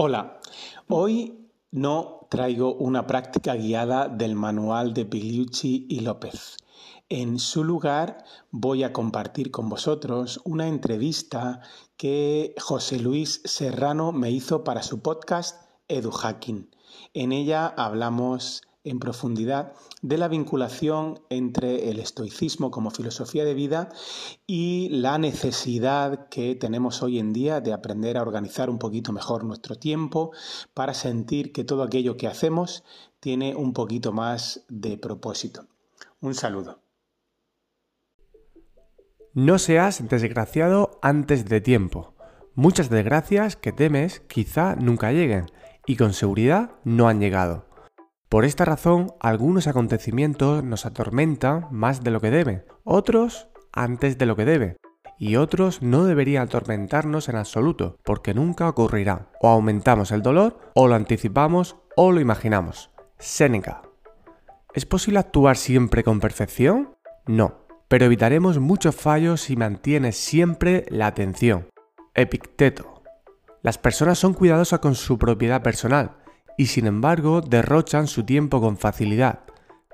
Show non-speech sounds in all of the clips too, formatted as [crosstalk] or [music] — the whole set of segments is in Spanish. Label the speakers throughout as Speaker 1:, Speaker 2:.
Speaker 1: Hola, hoy no traigo una práctica guiada del manual de Pigliucci y López. En su lugar voy a compartir con vosotros una entrevista que José Luis Serrano me hizo para su podcast EduHacking. En ella hablamos en profundidad de la vinculación entre el estoicismo como filosofía de vida y la necesidad que tenemos hoy en día de aprender a organizar un poquito mejor nuestro tiempo para sentir que todo aquello que hacemos tiene un poquito más de propósito. Un saludo.
Speaker 2: No seas desgraciado antes de tiempo. Muchas desgracias que temes quizá nunca lleguen y con seguridad no han llegado. Por esta razón, algunos acontecimientos nos atormentan más de lo que deben, otros antes de lo que debe, y otros no deberían atormentarnos en absoluto, porque nunca ocurrirán. O aumentamos el dolor, o lo anticipamos, o lo imaginamos. Séneca. ¿Es posible actuar siempre con perfección? No, pero evitaremos muchos fallos si mantienes siempre la atención. Epicteto. Las personas son cuidadosas con su propiedad personal, y sin embargo derrochan su tiempo con facilidad,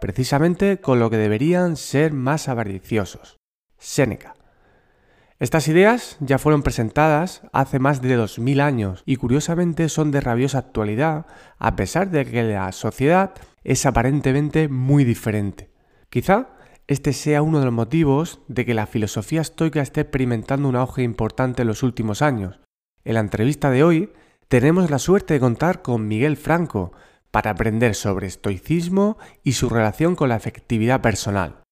Speaker 2: precisamente con lo que deberían ser más avariciosos. Séneca. Estas ideas ya fueron presentadas hace más de 2000 años y curiosamente son de rabiosa actualidad, a pesar de que la sociedad es aparentemente muy diferente. Quizá este sea uno de los motivos de que la filosofía estoica esté experimentando un auge importante en los últimos años. En la entrevista de hoy tenemos la suerte de contar con Miguel Franco para aprender sobre estoicismo y su relación con la efectividad personal.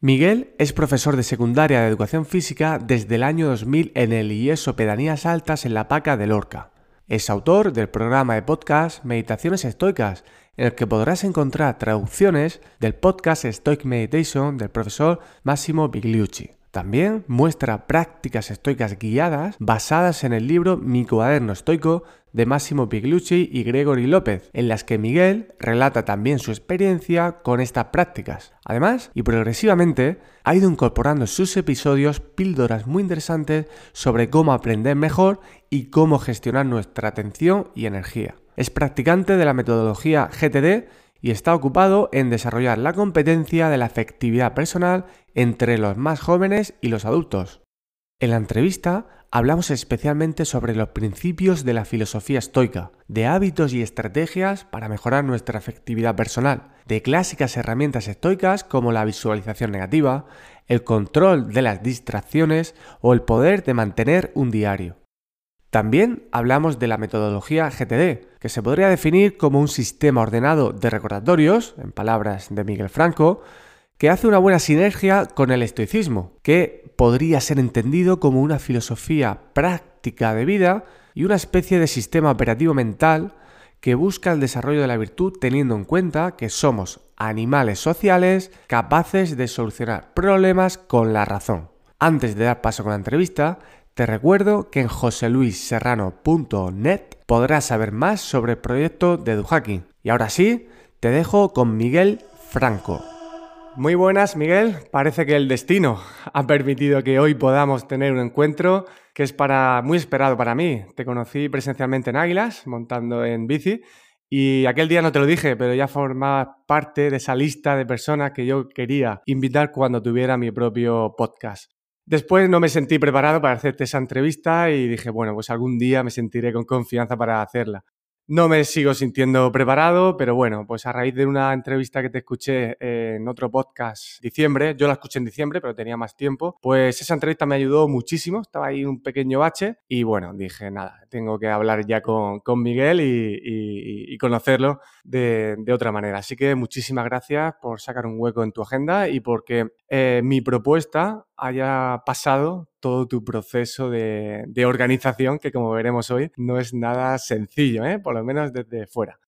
Speaker 2: Miguel es profesor de secundaria de educación física desde el año 2000 en el IESO Pedanías Altas en la Paca de Lorca. Es autor del programa de podcast Meditaciones Estoicas, en el que podrás encontrar traducciones del podcast Stoic Meditation del profesor Massimo Bigliucci. También muestra prácticas estoicas guiadas basadas en el libro Mi cuaderno estoico de Máximo Piglucci y Gregory López, en las que Miguel relata también su experiencia con estas prácticas. Además, y progresivamente, ha ido incorporando en sus episodios píldoras muy interesantes sobre cómo aprender mejor y cómo gestionar nuestra atención y energía. Es practicante de la metodología GTD y está ocupado en desarrollar la competencia de la efectividad personal entre los más jóvenes y los adultos. En la entrevista hablamos especialmente sobre los principios de la filosofía estoica, de hábitos y estrategias para mejorar nuestra efectividad personal, de clásicas herramientas estoicas como la visualización negativa, el control de las distracciones o el poder de mantener un diario. También hablamos de la metodología GTD, que se podría definir como un sistema ordenado de recordatorios, en palabras de Miguel Franco, que hace una buena sinergia con el estoicismo, que podría ser entendido como una filosofía práctica de vida y una especie de sistema operativo mental que busca el desarrollo de la virtud teniendo en cuenta que somos animales sociales capaces de solucionar problemas con la razón. Antes de dar paso con la entrevista, te recuerdo que en joseluisserrano.net podrás saber más sobre el proyecto de EduHacking. Y ahora sí, te dejo con Miguel Franco. Muy buenas, Miguel. Parece que el destino ha permitido que hoy podamos tener un encuentro que es para muy esperado para mí. Te conocí presencialmente en Águilas, montando en bici, y aquel día no te lo dije, pero ya formabas parte de esa lista de personas que yo quería invitar cuando tuviera mi propio podcast. Después no me sentí preparado para hacerte esa entrevista y dije, bueno, pues algún día me sentiré con confianza para hacerla. No me sigo sintiendo preparado, pero bueno, pues a raíz de una entrevista que te escuché en otro podcast diciembre, yo la escuché en diciembre, pero tenía más tiempo, pues esa entrevista me ayudó muchísimo, estaba ahí un pequeño bache y bueno, dije, nada, tengo que hablar ya con, Miguel y, conocerlo de, otra manera. Así que muchísimas gracias por sacar un hueco en tu agenda y porque eh, mi propuesta haya pasado todo tu proceso de, organización, que como veremos hoy no es nada sencillo, ¿eh? por lo menos desde fuera.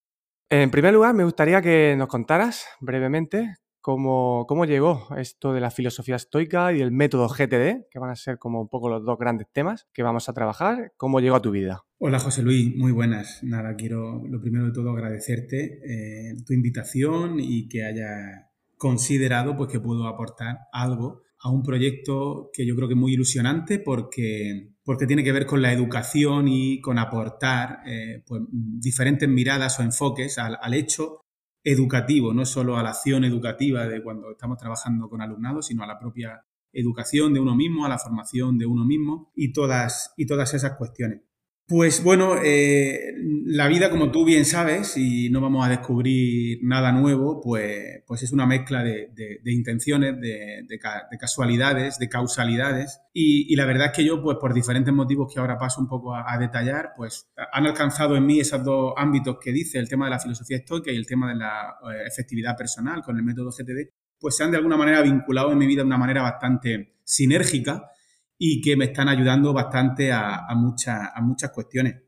Speaker 2: En primer lugar, me gustaría que nos contaras brevemente cómo, cómo llegó esto de la filosofía estoica y el método GTD, que van a ser como un poco los dos grandes temas que vamos a trabajar. ¿Cómo llegó a tu vida?
Speaker 1: Hola José Luis, muy buenas. Nada, quiero lo primero de todo agradecerte eh, tu invitación y que haya considerado pues que puedo aportar algo a un proyecto que yo creo que es muy ilusionante porque porque tiene que ver con la educación y con aportar eh, pues, diferentes miradas o enfoques al, al, hecho educativo, no solo a la acción educativa de cuando estamos trabajando con alumnados, sino a la propia educación de uno mismo, a la formación de uno mismo y todas, y todas esas cuestiones. Pues bueno, eh, la vida, como tú bien sabes, y no vamos a descubrir nada nuevo, pues, pues es una mezcla de, intenciones, de, casualidades, de causalidades. Y, la verdad es que yo, pues por diferentes motivos que ahora paso un poco a, detallar, pues han alcanzado en mí esos dos ámbitos que dice, el tema de la filosofía estoica y el tema de la eh, efectividad personal con el método GTD, pues se han de alguna manera vinculado en mi vida de una manera bastante sinérgica y que me están ayudando bastante a, muchas, a muchas cuestiones.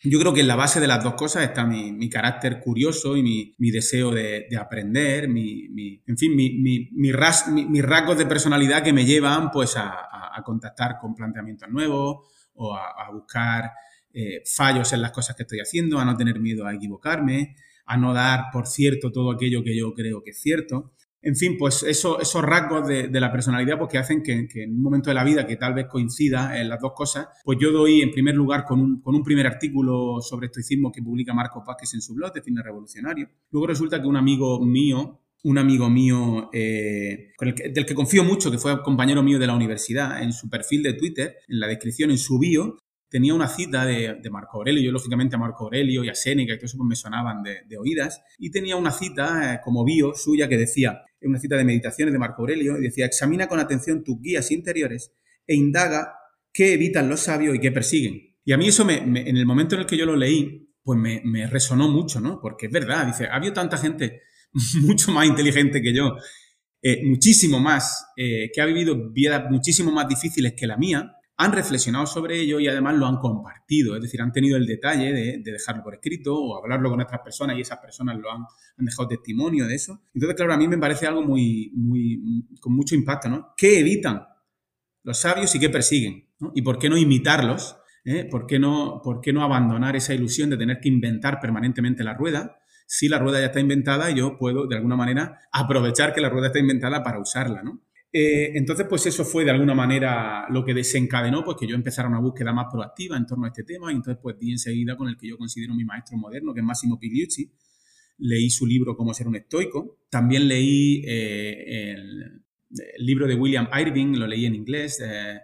Speaker 1: Yo creo que en la base de las dos cosas está mi, carácter curioso y mi, deseo de, aprender, mi, en fin, mis rasgos de personalidad que me llevan pues a, contactar con planteamientos nuevos o a, buscar eh, fallos en las cosas que estoy haciendo, a no tener miedo a equivocarme, a no dar por cierto todo aquello que yo creo que es cierto. En fin, pues eso, esos rasgos de, la personalidad pues que hacen que, en un momento de la vida que tal vez coincida en las dos cosas, pues yo doy en primer lugar con un, primer artículo sobre estoicismo que publica Marcos Vázquez en su blog de Cine Revolucionario. Luego resulta que un amigo mío, un amigo mío eh, del que confío mucho, que fue compañero mío de la universidad, en su perfil de Twitter, en la descripción, en su bio, tenía una cita de, Marco Aurelio, yo lógicamente a Marco Aurelio y a Séneca y todo eso pues me sonaban de, oídas, y tenía una cita eh, como bio suya que decía, una cita de meditaciones de Marco Aurelio, y decía, examina con atención tus guías interiores e indaga qué evitan los sabios y qué persiguen. Y a mí eso, me, en el momento en el que yo lo leí, pues me, resonó mucho, ¿no? Porque es verdad, dice, ha habido tanta gente [laughs] mucho más inteligente que yo, eh, muchísimo más, eh, que ha vivido vidas muchísimo más difíciles que la mía, han reflexionado sobre ello y además lo han compartido, es decir, han tenido el detalle de, dejarlo por escrito o hablarlo con otras personas y esas personas lo han, dejado testimonio de eso. Entonces, claro, a mí me parece algo muy, muy, con mucho impacto, ¿no? ¿Qué evitan los sabios y qué persiguen? ¿Y por qué no imitarlos? ¿Eh? ¿Por, qué no, ¿Por qué no abandonar esa ilusión de tener que inventar permanentemente la rueda? Si la rueda ya está inventada, yo puedo, de alguna manera, aprovechar que la rueda está inventada para usarla, ¿no? Eh, entonces, pues eso fue de alguna manera lo que desencadenó pues que yo empezara una búsqueda más proactiva en torno a este tema y entonces pues di enseguida con el que yo considero mi maestro moderno, que es Massimo Pigliucci. Leí su libro Cómo ser un estoico. También leí eh, el, libro de William Irving, lo leí en inglés, eh,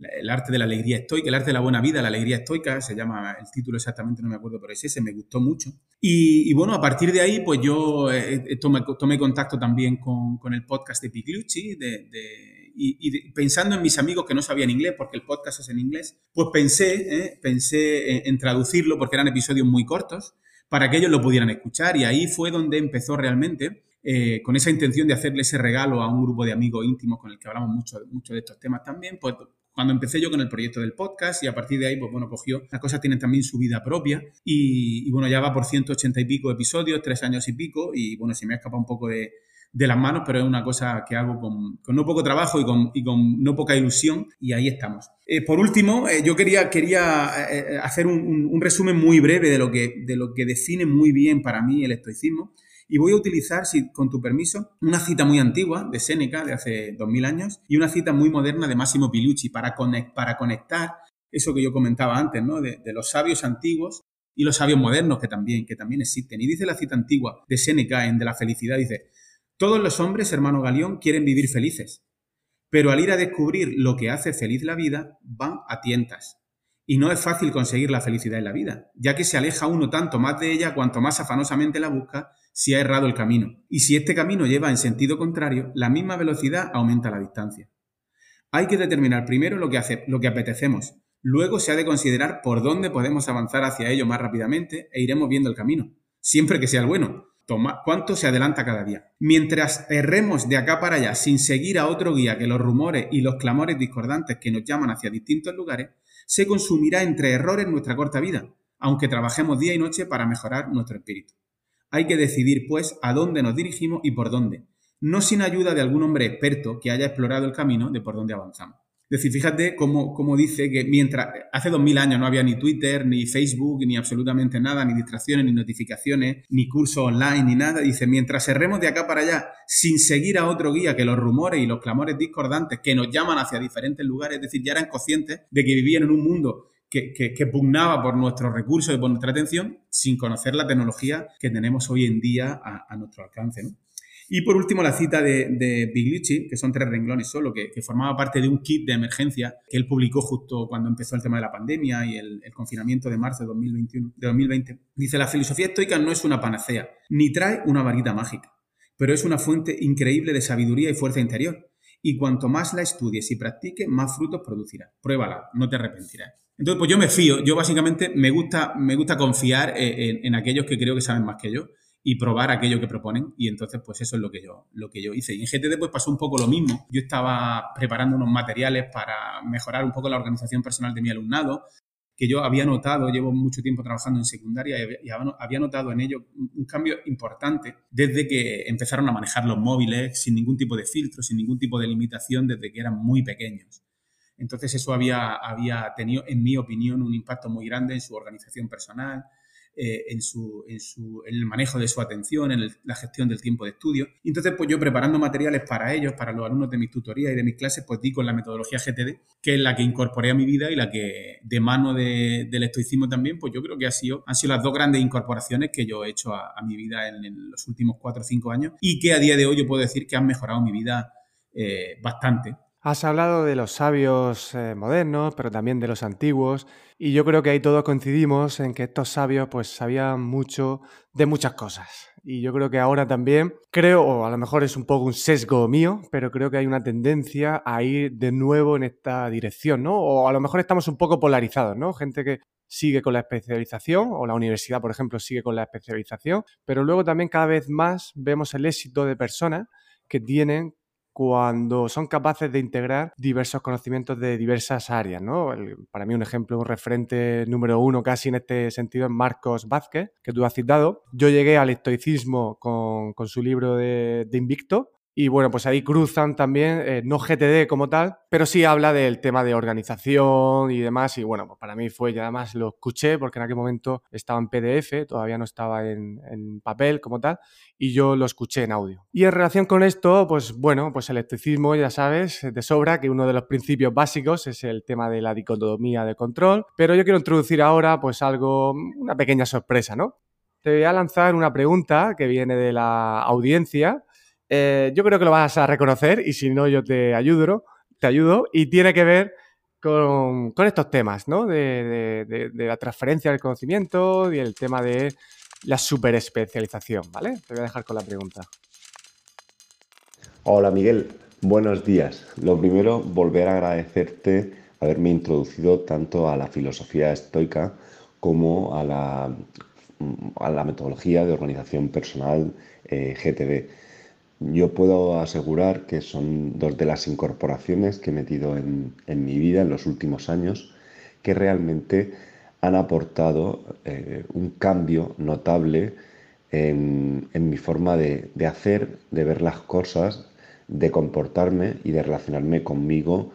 Speaker 1: El arte de la alegría estoica, el arte de la buena vida, la alegría estoica, se llama, el título exactamente no me acuerdo, pero es ese, me gustó mucho. Y, bueno, a partir de ahí, pues yo eh, eh, tomé, contacto también con, el podcast de Piglucci, de, y, pensando en mis amigos que no sabían inglés, porque el podcast es en inglés, pues pensé, eh, pensé en, traducirlo porque eran episodios muy cortos para que ellos lo pudieran escuchar. Y ahí fue donde empezó realmente, con esa intención de hacerle ese regalo a un grupo de amigos íntimos con el que hablamos mucho, mucho de estos temas también, pues cuando empecé yo con el proyecto del podcast y a partir de ahí, pues bueno, cogió, las cosas tienen también su vida propia y, bueno, ya va por 180 y pico episodios, tres años y pico y bueno, se me ha escapado un poco de, las manos, pero es una cosa que hago con, no poco trabajo y con, con, no poca ilusión y ahí estamos. Eh, por último, eh, yo quería, quería eh, hacer un, un, resumen muy breve de lo, que, de lo que define muy bien para mí el estoicismo y voy a utilizar, si, con tu permiso, una cita muy antigua de Séneca, de hace 2000 años, y una cita muy moderna de Massimo Pilucci para, para conectar eso que yo comentaba antes, ¿no? De, los sabios antiguos y los sabios modernos que también, que también existen. Y dice la cita antigua de Séneca en De la felicidad, dice, todos los hombres, hermano Galión, quieren vivir felices, pero al ir a descubrir lo que hace feliz la vida, van a tientas. Y no es fácil conseguir la felicidad en la vida, ya que se aleja uno tanto más de ella cuanto más afanosamente la busca si ha errado el camino. Y si este camino lleva en sentido contrario, la misma velocidad aumenta la distancia. Hay que determinar primero lo que, lo que apetecemos, luego se ha de considerar por dónde podemos avanzar hacia ello más rápidamente e iremos viendo el camino, siempre que sea el bueno. Toma, cuánto se adelanta cada día. Mientras erremos de acá para allá sin seguir a otro guía que los rumores y los clamores discordantes que nos llaman hacia distintos lugares, se consumirá entre errores nuestra corta vida, aunque trabajemos día y noche para mejorar nuestro espíritu. Hay que decidir, pues, a dónde nos dirigimos y por dónde, no sin ayuda de algún hombre experto que haya explorado el camino de por dónde avanzamos. Es decir, fíjate cómo, cómo, dice que mientras hace dos mil años no había ni Twitter, ni Facebook, ni absolutamente nada, ni distracciones, ni notificaciones, ni cursos online, ni nada, dice, mientras erremos de acá para allá sin seguir a otro guía que los rumores y los clamores discordantes que nos llaman hacia diferentes lugares, es decir, ya eran conscientes de que vivían en un mundo que, que, pugnaba por nuestros recursos y por nuestra atención sin conocer la tecnología que tenemos hoy en día a, a nuestro alcance. ¿no? Y por último, la cita de, de Bigliucci, que son tres renglones solo, que, formaba parte de un kit de emergencia que él publicó justo cuando empezó el tema de la pandemia y el, confinamiento de marzo de, 2021, de 2020. Dice, la filosofía estoica no es una panacea, ni trae una varita mágica, pero es una fuente increíble de sabiduría y fuerza interior. Y cuanto más la estudies y practiques, más frutos producirá. Pruébala, no te arrepentirás. Entonces, pues yo me fío. Yo básicamente me gusta, me gusta confiar en, en aquellos que creo que saben más que yo y probar aquello que proponen. Y entonces, pues eso es lo que yo, lo que yo hice. Y en GTD pues pasó un poco lo mismo. Yo estaba preparando unos materiales para mejorar un poco la organización personal de mi alumnado, que yo había notado, llevo mucho tiempo trabajando en secundaria y había notado en ello un cambio importante desde que empezaron a manejar los móviles sin ningún tipo de filtro, sin ningún tipo de limitación, desde que eran muy pequeños. Entonces eso había, tenido, en mi opinión, un impacto muy grande en su organización personal, eh, en, su, en, su, en, el manejo de su atención, en la gestión del tiempo de estudio. Entonces, pues yo preparando materiales para ellos, para los alumnos de mis tutorías y de mis clases, pues di con la metodología GTD, que es la que incorporé a mi vida y la que de mano de, del estoicismo también, pues yo creo que ha sido, han sido las dos grandes incorporaciones que yo he hecho a, mi vida en, los últimos cuatro o cinco años y que a día de hoy yo puedo decir que han mejorado mi vida eh, bastante.
Speaker 2: Has hablado de los sabios eh, modernos, pero también de los antiguos, y yo creo que ahí todos coincidimos en que estos sabios pues sabían mucho de muchas cosas. Y yo creo que ahora también, creo, o a lo mejor es un poco un sesgo mío, pero creo que hay una tendencia a ir de nuevo en esta dirección, ¿no? O a lo mejor estamos un poco polarizados, ¿no? Gente que sigue con la especialización, o la universidad, por ejemplo, sigue con la especialización, pero luego también cada vez más vemos el éxito de personas que tienen cuando son capaces de integrar diversos conocimientos de diversas áreas. ¿no? para mí un ejemplo, un referente número uno casi en este sentido es Marcos Vázquez, que tú has citado. Yo llegué al estoicismo con, su libro de Invicto, y bueno, pues ahí cruzan también, eh, no GTD como tal, pero sí habla del tema de organización y demás. Y bueno, pues para mí fue, y además lo escuché porque en aquel momento estaba en PDF, todavía no estaba en, papel como tal, y yo lo escuché en audio. Y en relación con esto, pues bueno, pues el electricismo, ya sabes, de sobra que uno de los principios básicos es el tema de la dicotomía de control, pero yo quiero introducir ahora pues algo, una pequeña sorpresa, ¿no? Te voy a lanzar una pregunta que viene de la audiencia eh, yo creo que lo vas a reconocer y si no yo te ayudo, te ayudo y tiene que ver con, estos temas, ¿no? De, la transferencia del conocimiento y el tema de la superespecialización, ¿vale? Te voy a dejar con la pregunta.
Speaker 3: Hola Miguel, buenos días. Lo primero, volver a agradecerte haberme introducido tanto a la filosofía estoica como a la, a la metodología de organización personal eh, GTD yo puedo asegurar que son dos de las incorporaciones que he metido en, mi vida en los últimos años que realmente han aportado eh, un cambio notable en, mi forma de, hacer, de ver las cosas, de comportarme y de relacionarme conmigo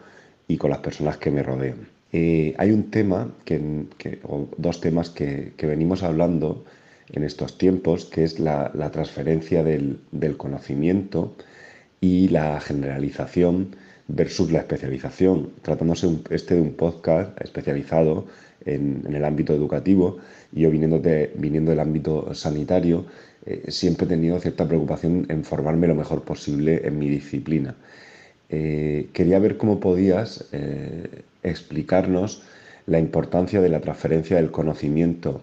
Speaker 3: y con las personas que me rodean. Eh, hay un tema, que, o dos temas que venimos hablando en estos tiempos, que es la, transferencia del, conocimiento y la generalización versus la especialización. Tratándose este de un podcast especializado en, el ámbito educativo yo viniendo, viniendo del ámbito sanitario, eh, siempre he tenido cierta preocupación en formarme lo mejor posible en mi disciplina. Eh, quería ver cómo podías eh, explicarnos la importancia de la transferencia del conocimiento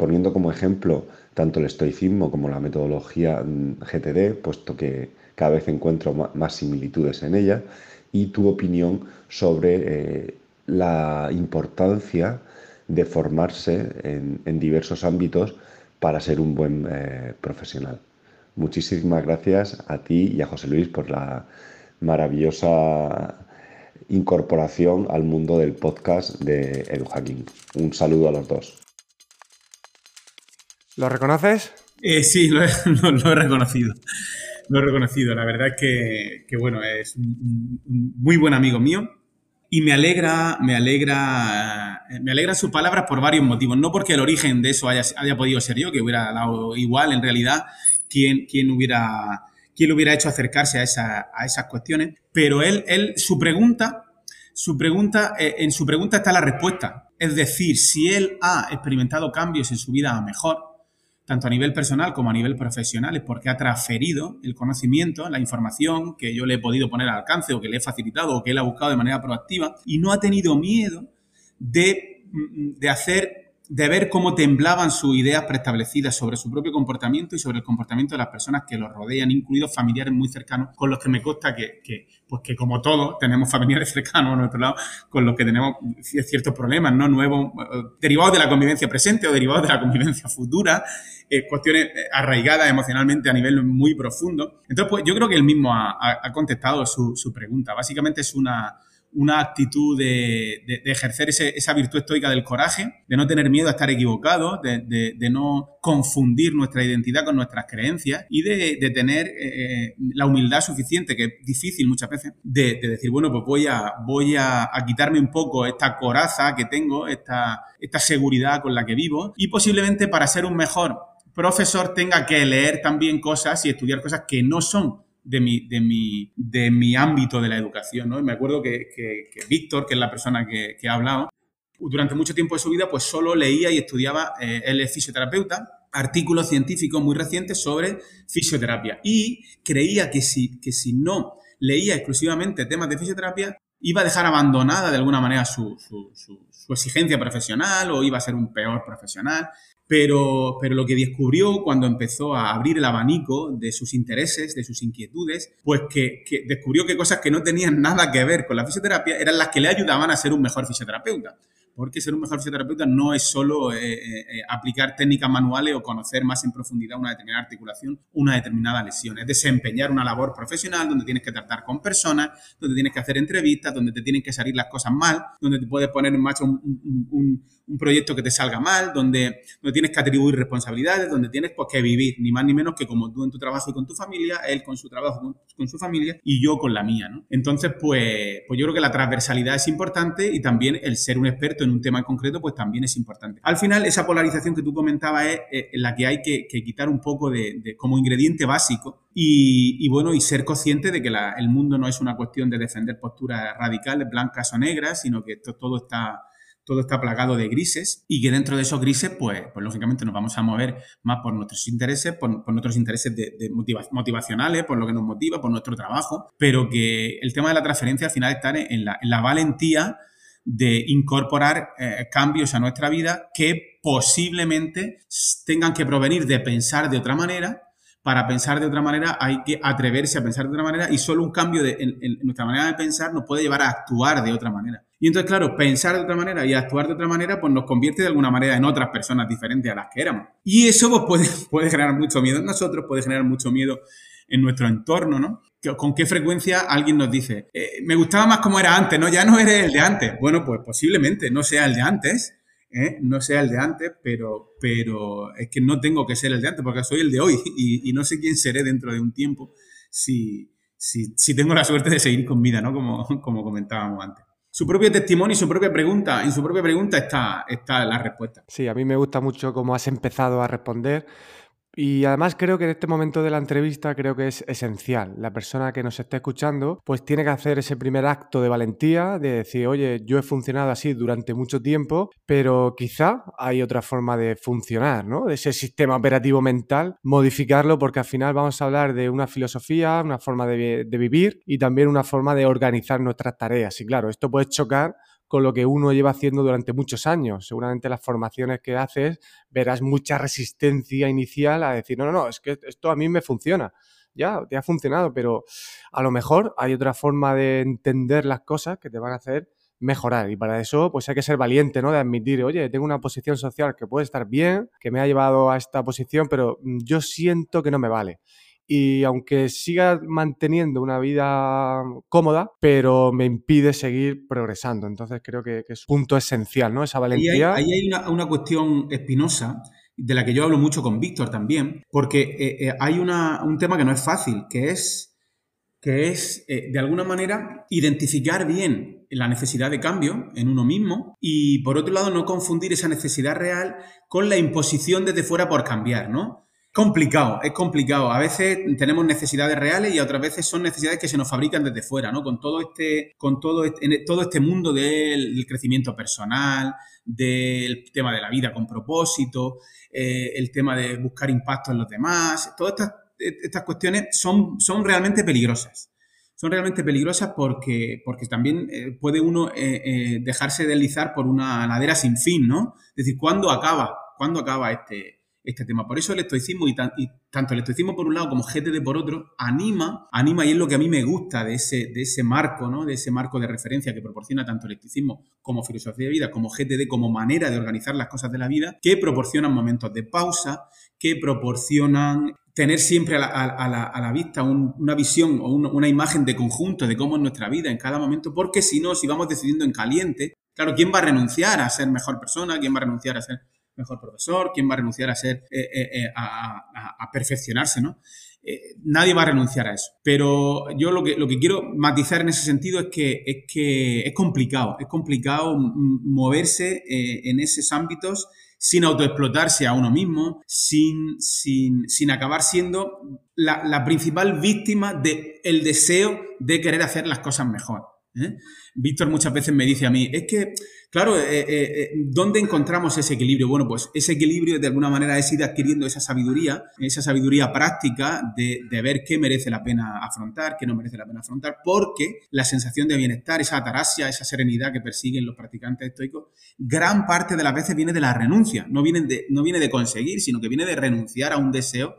Speaker 3: poniendo como ejemplo tanto el estoicismo como la metodología mm, GTD, puesto que cada vez encuentro más similitudes en ella, y tu opinión sobre eh, la importancia de formarse en, diversos ámbitos para ser un buen eh, profesional. Muchísimas gracias a ti y a José Luis por la maravillosa incorporación al mundo del podcast de EduHacking. Un saludo a los dos.
Speaker 2: ¿Lo reconoces?
Speaker 1: Eh, sí, [laughs] lo he, reconocido. Lo he reconocido. La verdad es que, bueno, es un, muy buen amigo mío Y me alegra, me alegra, me alegra sus palabras por varios motivos. No porque el origen de eso haya, haya podido ser yo, que hubiera dado igual en realidad quién, quién hubiera, quién hubiera hecho acercarse a, esa, a esas cuestiones, pero él, él, su pregunta, su pregunta, eh, en su pregunta está la respuesta. Es decir, si él ha experimentado cambios en su vida a mejor, tanto a nivel personal como a nivel profesional, es porque ha transferido el conocimiento, la información que yo le he podido poner al alcance o que le he facilitado o que él ha buscado de manera proactiva y no ha tenido miedo de, de hacer de ver cómo temblaban sus ideas preestablecidas sobre su propio comportamiento y sobre el comportamiento de las personas que los rodean, incluidos familiares muy cercanos, con los que me consta que, pues que como todos tenemos familiares [laughs] cercanos a nuestro lado, con los que tenemos ciertos problemas, ¿no? Nuevos, eh, derivados de la convivencia presente o derivados de la [laughs] convivencia futura, eh, cuestiones eh, arraigadas emocionalmente a nivel muy profundo. Entonces, pues yo creo que él mismo ha, contestado su, su pregunta. Básicamente es una una actitud de, ejercer esa virtud estoica del coraje, de no tener miedo a estar equivocado, de, no confundir nuestra identidad con nuestras creencias y de, tener eh, la humildad suficiente, que es difícil muchas veces, de, decir, bueno, pues voy a, voy a, quitarme un poco esta coraza que tengo, esta, esta seguridad con la que vivo y posiblemente para ser un mejor profesor tenga que leer también cosas y estudiar cosas que no son de mi, de mi, de mi ámbito de la educación. ¿no? me acuerdo que, Víctor, que es la persona que, ha hablado, durante mucho tiempo de su vida, pues solo leía y estudiaba, eh, fisioterapeuta, artículos científicos muy recientes sobre fisioterapia. Y creía que si, que si no leía exclusivamente temas de fisioterapia, iba a dejar abandonada de alguna manera su, su, su, exigencia profesional o iba a ser un peor profesional. Pero, pero lo que descubrió cuando empezó a abrir el abanico de sus intereses, de sus inquietudes, pues que, que descubrió que cosas que no tenían nada que ver con la fisioterapia eran las que le ayudaban a ser un mejor fisioterapeuta porque ser un mejor fisioterapeuta no es solo eh, eh, eh, aplicar técnicas manuales o conocer más en profundidad una determinada articulación, una determinada lesión. Es desempeñar una labor profesional donde tienes que tratar con personas, donde tienes que hacer entrevistas, donde te tienen que salir las cosas mal, donde te puedes poner en marcha un, proyecto que te salga mal, donde, donde tienes que atribuir responsabilidades, donde tienes pues, que vivir, ni más ni menos que como tú en tu trabajo y con tu familia, él con su trabajo, con, su familia y yo con la mía. Entonces, pues, pues yo creo que la transversalidad es importante y también el ser un experto en un tema en concreto, pues también es importante. Al final, esa polarización que tú comentabas es eh, la que hay que, quitar un poco de, como ingrediente básico y, bueno, y ser consciente de que el mundo no es una cuestión de defender posturas radicales, blancas o negras, sino que esto, todo está todo está plagado de grises y que dentro de esos grises, pues, pues lógicamente nos vamos a mover más por nuestros intereses, por, nuestros intereses de, motivacionales, por lo que nos motiva, por nuestro trabajo, pero que el tema de la transferencia al final está en la, en la valentía de incorporar eh, cambios a nuestra vida que posiblemente tengan que provenir de pensar de otra manera. Para pensar de otra manera hay que atreverse a pensar de otra manera y solo un cambio de, en, nuestra manera de pensar nos puede llevar a actuar de otra manera. Y entonces, claro, pensar de otra manera y actuar de otra manera, pues nos convierte de alguna manera en otras personas diferentes a las que éramos. Y eso pues, puede, [laughs] puede generar mucho miedo en nosotros, puede generar mucho miedo en nuestro entorno, ¿no? ¿Con qué frecuencia alguien nos dice, eh, me gustaba más como era antes, ¿no? Ya no eres el de antes. Bueno, pues posiblemente no sea el de antes, ¿eh? no sea el de antes, pero, pero es que no tengo que ser el de antes porque soy el de hoy [laughs] y, no sé quién seré dentro de un tiempo si, si, si, tengo la suerte de seguir con vida, ¿no? Como, [laughs] como comentábamos antes. Su propio testimonio y su propia pregunta, en su propia pregunta está, está la respuesta.
Speaker 2: Sí, a mí me gusta mucho cómo has empezado a responder y además creo que en este momento de la entrevista creo que es esencial. La persona que nos esté escuchando pues tiene que hacer ese primer acto de valentía, de decir, oye, yo he funcionado así durante mucho tiempo, pero quizá hay otra forma de funcionar, ¿no? De ese sistema operativo mental, modificarlo porque al final vamos a hablar de una filosofía, una forma de, de vivir y también una forma de organizar nuestras tareas. Y claro, esto puede chocar con lo que uno lleva haciendo durante muchos años. Seguramente las formaciones que haces verás mucha resistencia inicial a decir, no, no, no, es que esto a mí me funciona. Ya, te ha funcionado, pero a lo mejor hay otra forma de entender las cosas que te van a hacer mejorar. Y para eso, pues hay que ser valiente, ¿no? De admitir, oye, tengo una posición social que puede estar bien, que me ha llevado a esta posición, pero yo siento que no me vale y aunque siga manteniendo una vida cómoda, pero me impide seguir progresando. Entonces creo que, es un punto esencial, ¿no? Esa valentía.
Speaker 1: Ahí hay, una, cuestión espinosa de la que yo hablo mucho con Víctor también, porque eh, eh, hay un tema que no es fácil, que es que es, eh, de alguna manera, identificar bien la necesidad de cambio en uno mismo y, por otro lado, no confundir esa necesidad real con la imposición desde fuera por cambiar, ¿no? Complicado, es complicado. A veces tenemos necesidades reales y otras veces son necesidades que se nos fabrican desde fuera, ¿no? Con todo este, con todo este, todo este mundo del, crecimiento personal, del tema de la vida con propósito, eh, el tema de buscar impacto en los demás, todas estas, estas cuestiones son, son realmente peligrosas. Son realmente peligrosas porque, porque también eh, puede uno eh, dejarse deslizar por una ladera sin fin, ¿no? Es decir, ¿cuándo acaba? ¿Cuándo acaba este, este tema. Por eso el estoicismo y, tanto el estoicismo por un lado como GTD por otro anima, anima y es lo que a mí me gusta de ese, de ese marco, ¿no? De ese marco de referencia que proporciona tanto el estoicismo como filosofía de vida, como GTD, como manera de organizar las cosas de la vida, que proporcionan momentos de pausa, que proporcionan tener siempre a la, vista una visión o una imagen de conjunto de cómo es nuestra vida en cada momento, porque si no, si vamos decidiendo en caliente, claro, ¿quién va a renunciar a ser mejor persona? ¿Quién va a renunciar a ser mejor profesor, quién va a renunciar a ser, eh, eh, eh, a, perfeccionarse, ¿no? nadie va a renunciar a eso. Pero yo lo que, lo que quiero matizar en ese sentido es que es, que es complicado, es complicado moverse en esos ámbitos sin autoexplotarse a uno mismo, sin, sin, sin acabar siendo la principal víctima del deseo de querer hacer las cosas mejor. Víctor muchas veces me dice a mí, es que Claro, eh, eh, eh, ¿dónde encontramos ese equilibrio? Bueno, pues ese equilibrio de alguna manera es ir adquiriendo esa sabiduría, esa sabiduría práctica de, ver qué merece la pena afrontar, qué no merece la pena afrontar, porque la sensación de bienestar, esa atarasia, esa serenidad que persiguen los practicantes estoicos, gran parte de las veces viene de la renuncia, no viene de, no viene de conseguir, sino que viene de renunciar a un deseo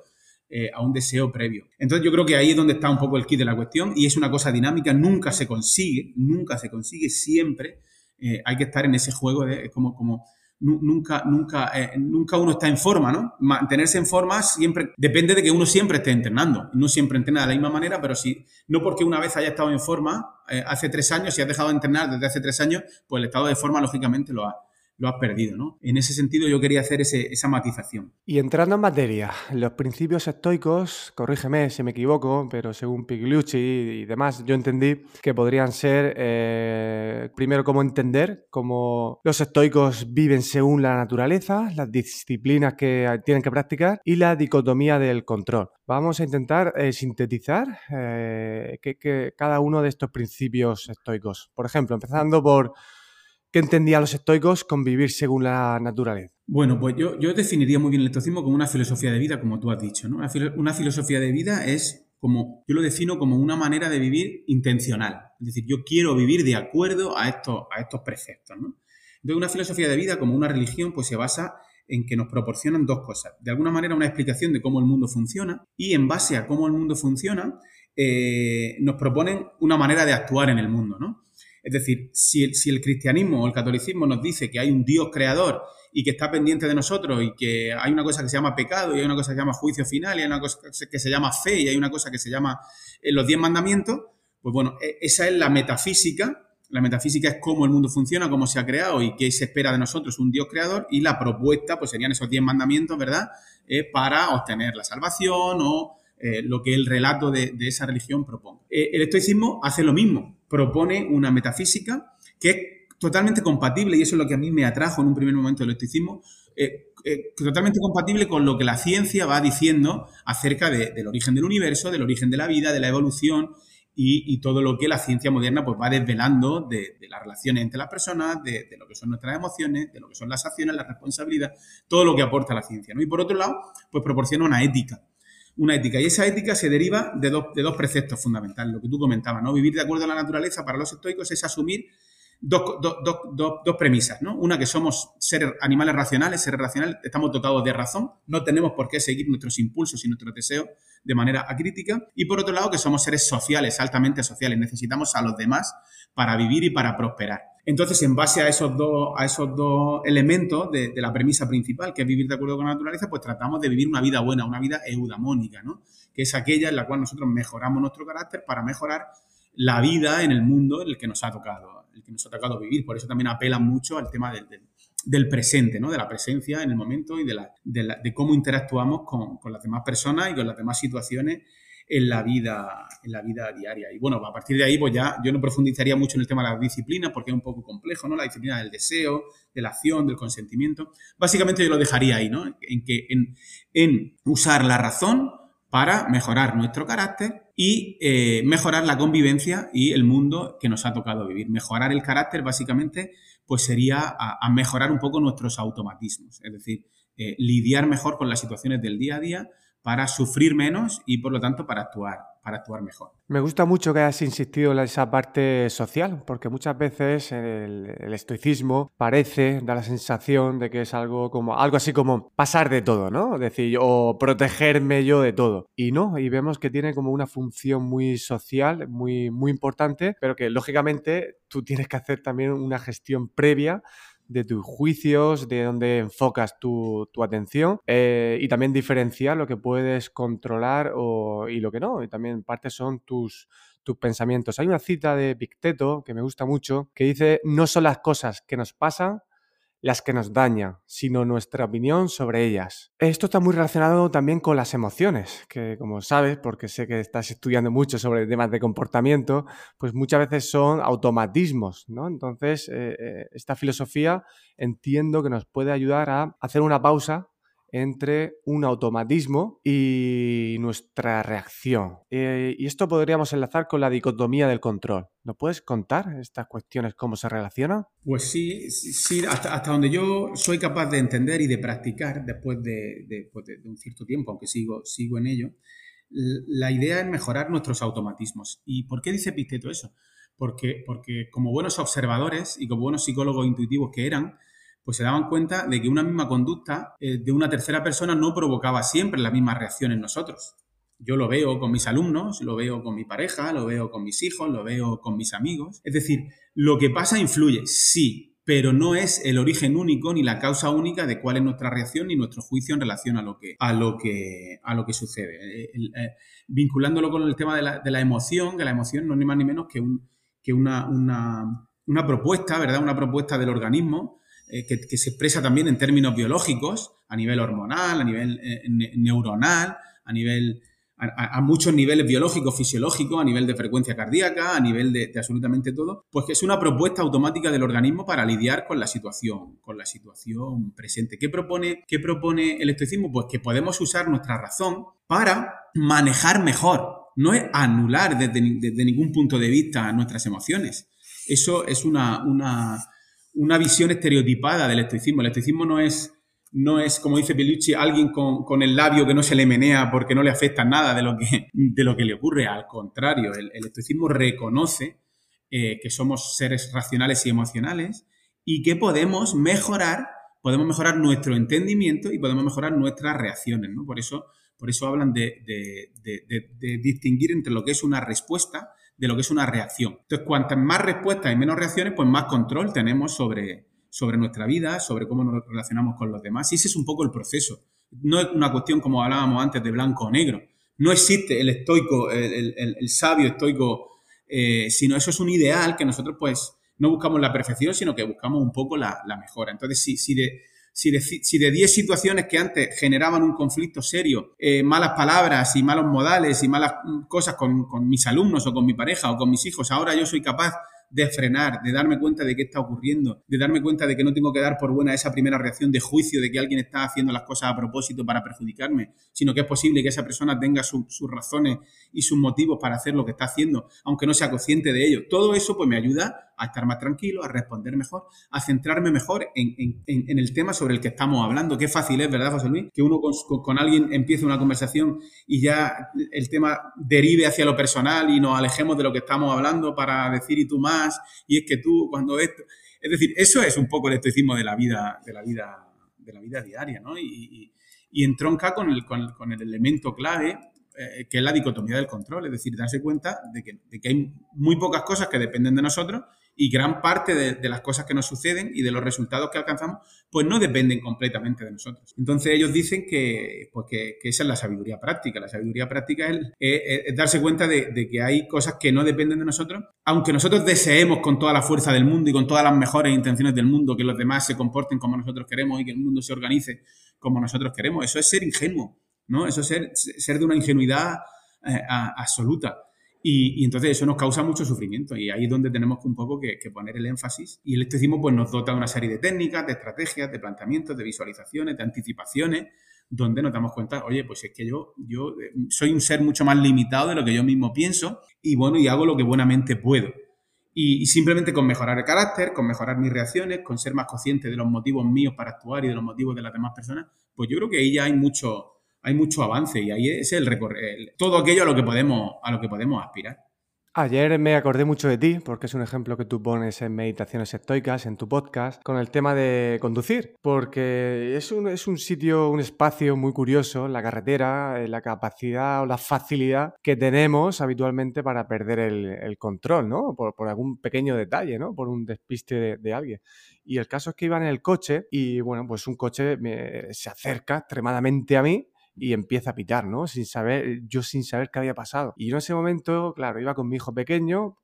Speaker 1: a un deseo previo. Entonces yo creo que ahí es donde está un poco el kit de la cuestión y es una cosa dinámica, nunca se consigue, nunca se consigue siempre eh, hay que estar en ese juego de como, como nunca, nunca, eh, nunca uno está en forma, ¿no? Mantenerse en forma siempre depende de que uno siempre esté entrenando. No siempre entrena de la misma manera, pero si no porque una vez haya estado en forma eh, hace tres años, si has dejado de entrenar desde hace tres años, pues el estado de forma lógicamente lo ha, lo has perdido, ¿no? En ese sentido yo quería hacer esa matización.
Speaker 2: Y entrando en materia, los principios estoicos, corrígeme si me equivoco, pero según Pigliucci y demás, yo entendí que podrían ser, eh, primero, cómo entender cómo los estoicos viven según la naturaleza, las disciplinas que tienen que practicar y la dicotomía del control. Vamos a intentar eh, sintetizar eh, que cada uno de estos principios estoicos. Por ejemplo, empezando por ¿Qué entendían los estoicos con vivir según la naturaleza?
Speaker 1: Bueno, pues yo, yo definiría muy bien el estoicismo como una filosofía de vida, como tú has dicho. ¿no? Una, filosofía de vida es como, yo lo defino como una manera de vivir intencional. Es decir, yo quiero vivir de acuerdo a estos, a estos preceptos. ¿no? Entonces, una filosofía de vida, como una religión, pues se basa en que nos proporcionan dos cosas. De alguna manera, una explicación de cómo el mundo funciona y en base a cómo el mundo funciona, eh, nos proponen una manera de actuar en el mundo, ¿no? Es decir, si el, cristianismo o el catolicismo nos dice que hay un Dios creador y que está pendiente de nosotros y que hay una cosa que se llama pecado y hay una cosa que se llama juicio final y hay una cosa que se llama fe y hay una cosa que se llama eh, los diez mandamientos, pues bueno, e, esa es la metafísica. La metafísica es cómo el mundo funciona, cómo se ha creado y qué se espera de nosotros un Dios creador y la propuesta pues serían esos diez mandamientos, ¿verdad? Eh, para obtener la salvación o eh, lo que el relato de, esa religión proponga. el estoicismo hace lo mismo, propone una metafísica que es totalmente compatible, y eso es lo que a mí me atrajo en un primer momento del estoicismo, eh, eh, totalmente compatible con lo que la ciencia va diciendo acerca del origen del universo, del origen de la vida, de la evolución y, todo lo que la ciencia moderna pues, va desvelando de, las relaciones entre las personas, de, lo que son nuestras emociones, de lo que son las acciones, la responsabilidad, todo lo que aporta la ciencia. ¿no? Y por otro lado, pues proporciona una ética una ética. Y esa ética se deriva de dos, de dos preceptos fundamentales, lo que tú comentabas, ¿no? Vivir de acuerdo a la naturaleza para los estoicos es asumir dos, dos, premisas, ¿no? Una, que somos seres animales racionales, seres racionales, estamos dotados de razón, no tenemos por qué seguir nuestros impulsos y nuestros deseos de manera acrítica. Y por otro lado, que somos seres sociales, altamente sociales, necesitamos a los demás para vivir y para prosperar. Entonces, en base a esos dos, a esos dos elementos de, la premisa principal, que es vivir de acuerdo con la naturaleza, pues tratamos de vivir una vida buena, una vida eudamónica, ¿no? Que es aquella en la cual nosotros mejoramos nuestro carácter para mejorar la vida en el mundo en el que nos ha tocado, el que nos ha tocado vivir. Por eso también apela mucho al tema del, presente, ¿no? De la presencia en el momento y de, cómo interactuamos con, las demás personas y con las demás situaciones en la vida, en la vida diaria. Y bueno, a partir de ahí, pues ya yo no profundizaría mucho en el tema de las disciplinas porque es un poco complejo, ¿no? La disciplina del deseo, de la acción, del consentimiento. Básicamente yo lo dejaría ahí, ¿no? En que en, en usar la razón para mejorar nuestro carácter y eh, mejorar la convivencia y el mundo que nos ha tocado vivir. Mejorar el carácter, básicamente, pues sería a, mejorar un poco nuestros automatismos, es decir, eh, lidiar mejor con las situaciones del día a día para sufrir menos y por lo tanto para actuar, para actuar mejor.
Speaker 2: Me gusta mucho que hayas insistido en esa parte social, porque muchas veces el, estoicismo parece, da la sensación de que es algo como algo así como pasar de todo, ¿no? Es decir, o protegerme yo de todo. Y no, y vemos que tiene como una función muy social, muy, muy importante, pero que lógicamente tú tienes que hacer también una gestión previa de tus juicios, de dónde enfocas tu, atención eh, y también diferenciar lo que puedes controlar y lo que no. Y también parte son tus, tus pensamientos. Hay una cita de Picteto que me gusta mucho que dice, no son las cosas que nos pasan, las que nos dañan, sino nuestra opinión sobre ellas. Esto está muy relacionado también con las emociones, que como sabes, porque sé que estás estudiando mucho sobre temas de comportamiento, pues muchas veces son automatismos, ¿no? Entonces, eh, eh, esta filosofía entiendo que nos puede ayudar a hacer una pausa entre un automatismo y nuestra reacción. Eh, y esto podríamos enlazar con la dicotomía del control. ¿Nos puedes contar estas cuestiones, cómo se relacionan?
Speaker 1: Pues sí, sí hasta, donde yo soy capaz de entender y de practicar después pues de, un cierto tiempo, aunque sigo, sigo en ello, la idea es mejorar nuestros automatismos. ¿Y por qué dice Pisteto eso? Porque, porque como buenos observadores y como buenos psicólogos intuitivos que eran, pues se daban cuenta de que una misma conducta eh, de una tercera persona no provocaba siempre la misma reacción en nosotros. Yo lo veo con mis alumnos, lo veo con mi pareja, lo veo con mis hijos, lo veo con mis amigos. Es decir, lo que pasa influye, sí, pero no es el origen único ni la causa única de cuál es nuestra reacción ni nuestro juicio en relación a lo que, a lo que, a lo que sucede. Eh, eh, vinculándolo con el tema de la, de la, emoción, que la emoción no es ni más ni menos que, un, que una, una, una propuesta, ¿verdad? Una propuesta del organismo eh, que, se expresa también en términos biológicos, a nivel hormonal, a nivel eh, neuronal, a nivel a, muchos niveles biológicos, fisiológicos, a nivel de frecuencia cardíaca, a nivel de, absolutamente todo, pues que es una propuesta automática del organismo para lidiar con la situación, con la situación presente. ¿Qué propone, qué propone el estoicismo? Pues que podemos usar nuestra razón para manejar mejor, no es anular desde, ningún punto de vista nuestras emociones. Eso es una una visión estereotipada del estoicismo. El estoicismo no es, no es como dice Pilucci, alguien con, el labio que no se le menea porque no le afecta nada de lo que, [laughs] de lo que le ocurre. Al contrario, el, estoicismo reconoce eh, que somos seres racionales y emocionales y que podemos mejorar, podemos mejorar nuestro entendimiento y podemos mejorar nuestras reacciones. ¿no? Por, eso, por eso hablan de, distinguir entre lo que es una respuesta de lo que es una reacción. Entonces, cuantas más respuestas y menos reacciones, pues más control tenemos sobre, nuestra vida, sobre cómo nos relacionamos con los demás. Y ese es un poco el proceso. No es una cuestión, como hablábamos antes, de blanco o negro. No existe el estoico, el, sabio estoico, eh, sino eso es un ideal que nosotros, pues, no buscamos la perfección, sino que buscamos un poco la, mejora. Entonces, si de, si de, 10 situaciones que antes generaban un conflicto serio, eh, malas palabras y malos modales y malas mm, cosas con, con mis alumnos o con mi pareja o con mis hijos, ahora yo soy capaz de frenar, de darme cuenta de qué está ocurriendo, de darme cuenta de que no tengo que dar por buena esa primera reacción de juicio de que alguien está haciendo las cosas a propósito para perjudicarme, sino que es posible que esa persona tenga sus razones y sus motivos para hacer lo que está haciendo, aunque no sea consciente de ello. Todo eso pues me ayuda a estar más tranquilo, a responder mejor, a centrarme mejor en, el tema sobre el que estamos hablando. Qué fácil es, ¿verdad, José Luis? Que uno con, alguien empiece una conversación y ya el tema derive hacia lo personal y nos alejemos de lo que estamos hablando para decir y tú más y es que tú cuando esto... Es decir, eso es un poco el estoicismo de la vida, de la vida, de la vida diaria, ¿no? Y, entronca con el, con, el elemento clave eh, que es la dicotomía del control, es decir, darse cuenta de que, de que, hay muy pocas cosas que dependen de nosotros y gran parte de, las cosas que nos suceden y de los resultados que alcanzamos, pues no dependen completamente de nosotros. Entonces ellos dicen que, pues esa es la sabiduría práctica. La sabiduría práctica es, darse cuenta de, que hay cosas que no dependen de nosotros, aunque nosotros deseemos con toda la fuerza del mundo y con todas las mejores intenciones del mundo que los demás se comporten como nosotros queremos y que el mundo se organice como nosotros queremos. Eso es ser ingenuo, ¿no? Eso es ser, ser de una ingenuidad eh, absoluta. Y, entonces eso nos causa mucho sufrimiento y ahí es donde tenemos un poco que, poner el énfasis. Y el estoicismo pues, nos dota de una serie de técnicas, de estrategias, de planteamientos, de visualizaciones, de anticipaciones, donde nos damos cuenta, oye, pues es que yo, yo eh, soy un ser mucho más limitado de lo que yo mismo pienso y bueno, y hago lo que buenamente puedo. Y, simplemente con mejorar el carácter, con mejorar mis reacciones, con ser más consciente de los motivos míos para actuar y de los motivos de las demás personas, pues yo creo que ahí ya hay mucho, hay mucho avance y ahí es el recorrer, todo aquello a lo que podemos, a lo que podemos aspirar.
Speaker 2: Ayer me acordé mucho de ti, porque es un ejemplo que tú pones en Meditaciones Estoicas, en tu podcast, con el tema de conducir, porque es un, es un sitio, un espacio muy curioso, la carretera, eh, la capacidad o la facilidad que tenemos habitualmente para perder el, control, ¿no? Por, algún pequeño detalle, ¿no? Por un despiste de, alguien. Y el caso es que iba en el coche y, bueno, pues un coche se acerca extremadamente a mí y empieza a pitar, ¿no? Sin saber, yo sin saber qué había pasado. Y yo en ese momento, claro, iba con mi hijo pequeño,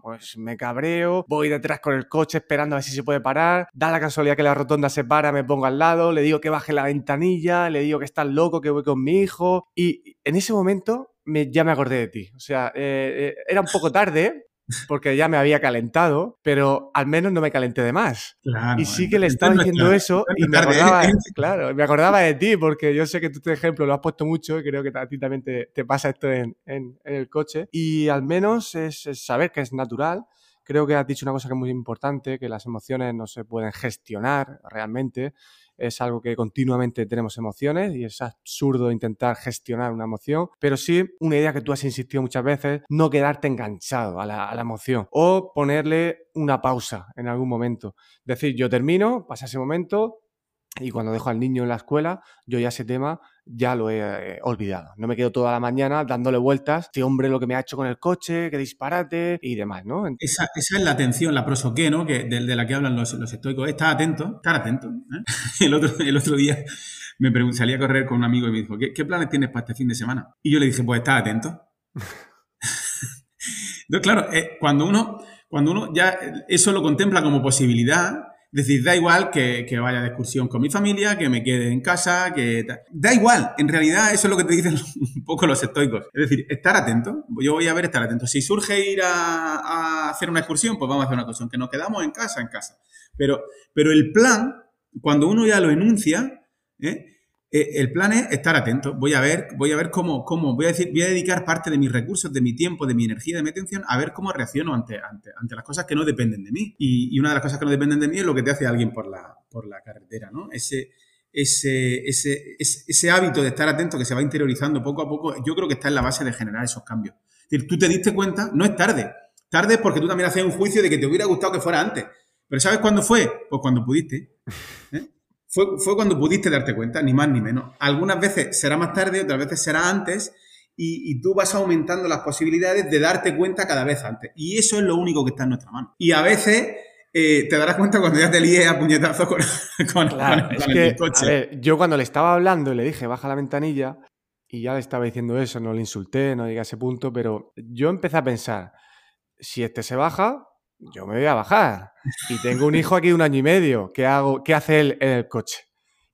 Speaker 2: pues me cabreo, voy detrás con el coche esperando a ver si se puede parar, da la casualidad que la rotonda se para, me pongo al lado, le digo que baje la ventanilla, le digo que está loco, que voy con mi hijo y en ese momento me, ya me acordé de ti. O sea, eh, eh, era un poco tarde, porque ya me había calentado, pero al menos no me calenté de más. y sí que le estaba diciendo eso y me acordaba, [laughs] claro, me acordaba de ti, porque yo sé que tú este ejemplo lo has puesto mucho y creo que a ti también te, pasa esto en, el coche. Y al menos es saber que es natural. Creo que has dicho una cosa que es muy importante, que las emociones no se pueden gestionar realmente es algo que continuamente tenemos emociones y es absurdo intentar gestionar una emoción, pero sí una idea que tú has insistido muchas veces, no quedarte enganchado a la, emoción o ponerle una pausa en algún momento. Decir, yo termino, pasa ese momento, y cuando dejo al niño en la escuela, yo ya ese tema ya lo he eh, olvidado. No me quedo toda la mañana dándole vueltas, este hombre lo que me ha hecho con el coche, que disparate y demás, ¿no?
Speaker 1: Esa, esa es la atención, la prosoqué, ¿no? Que, de, la que hablan los, los estoicos. Estar atento, estar atento. ¿eh? [laughs] El, otro, el otro día me salí a correr con un amigo y me dijo, ¿qué, ¿qué planes tienes para este fin de semana? Y yo le dije, pues estar atento. [laughs] Entonces, claro, eh, cuando uno, cuando uno ya eso lo contempla como posibilidad, decir, da igual que, vaya de excursión con mi familia, que me quede en casa, que... Da igual, en realidad eso es lo que te dicen [laughs] un poco los estoicos. Es decir, estar atento. Yo voy a ver estar atento. Si surge ir a, hacer una excursión, pues vamos a hacer una excursión. Que nos quedamos en casa, en casa. Pero, pero el plan, cuando uno ya lo enuncia, ¿eh? Eh, el plan es estar atento. Voy a ver, voy a ver cómo, cómo voy a decir, voy a dedicar parte de mis recursos, de mi tiempo, de mi energía, de mi atención, a ver cómo reacciono ante, ante, ante las cosas que no dependen de mí. Y, una de las cosas que no dependen de mí es lo que te hace alguien por la, por la carretera, ¿no? Ese, ese, ese, ese, hábito de estar atento que se va interiorizando poco a poco, yo creo que está en la base de generar esos cambios. Es decir, tú te diste cuenta, no es tarde. Tarde es porque tú también haces un juicio de que te hubiera gustado que fuera antes. Pero ¿sabes cuándo fue? Pues cuando pudiste. ¿eh? Fue, fue cuando pudiste darte cuenta, ni más ni menos. Algunas veces será más tarde, otras veces será antes, y, tú vas aumentando las posibilidades de darte cuenta cada vez antes. Y eso es lo único que está en nuestra mano. Y a veces eh, te darás cuenta cuando ya te líes a puñetazos [laughs] con, con,
Speaker 2: el coche. A ver, yo cuando le estaba hablando y le dije, baja la ventanilla, y ya le estaba diciendo eso, no le insulté, no llegué a ese punto, pero yo empecé a pensar, si este se baja, yo me voy a bajar. Y tengo un hijo aquí de un año y medio. ¿Qué hago? ¿Qué hace él en el coche?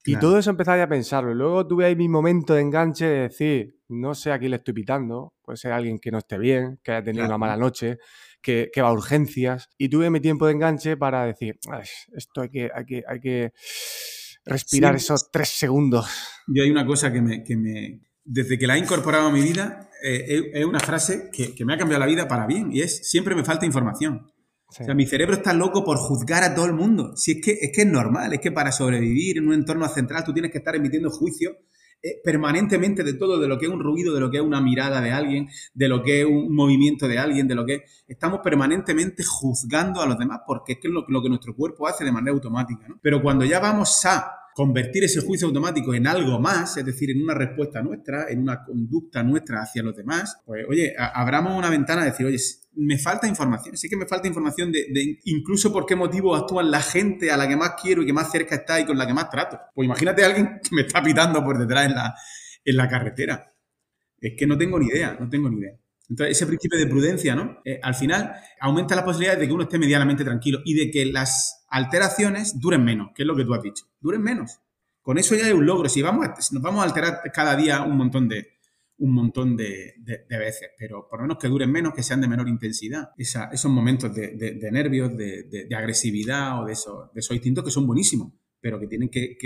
Speaker 2: Y todo eso empecé a pensarlo. Y luego tuve ahí mi momento de enganche de decir, no sé a quién le estoy pitando. Puede ser alguien que no esté bien, que haya tenido una mala noche, que, va a urgencias. Y tuve mi tiempo de enganche para decir, esto hay que, hay que, hay que respirar esos tres segundos.
Speaker 1: Yo hay una cosa que me, que me desde que la he incorporado a mi vida, eh, es una frase que, que me ha cambiado la vida para bien y es, siempre me falta información. O sea, mi cerebro está loco por juzgar a todo el mundo. Si es que, es que es normal, es que para sobrevivir en un entorno central tú tienes que estar emitiendo juicios eh, permanentemente de todo, de lo que es un ruido, de lo que es una mirada de alguien, de lo que es un movimiento de alguien, de lo que estamos permanentemente juzgando a los demás porque es que lo, lo que nuestro cuerpo hace de manera automática. ¿no? Pero cuando ya vamos a convertir ese juicio automático en algo más, es decir, en una respuesta nuestra, en una conducta nuestra hacia los demás, pues oye, abramos una ventana a decir, oye, me falta información, sí que me falta información de, incluso por qué motivo actúan la gente a la que más quiero y que más cerca está y con la que más trato. Pues imagínate a alguien que me está pitando por detrás en la, en la carretera. Es que no tengo ni idea, no tengo ni idea. Entonces, ese principio de prudencia, ¿no? Eh, al final aumenta la posibilidad de que uno esté medianamente tranquilo y de que las alteraciones duren menos, que es lo que tú has dicho. Duren menos. Con eso ya hay un logro. Si vamos nos vamos a alterar cada día un montón de, un montón de, veces, pero por lo menos que duren menos, que sean de menor intensidad. esos momentos de, nervios, de, agresividad o de esos, de esos instintos que son buenísimos pero que tienen que,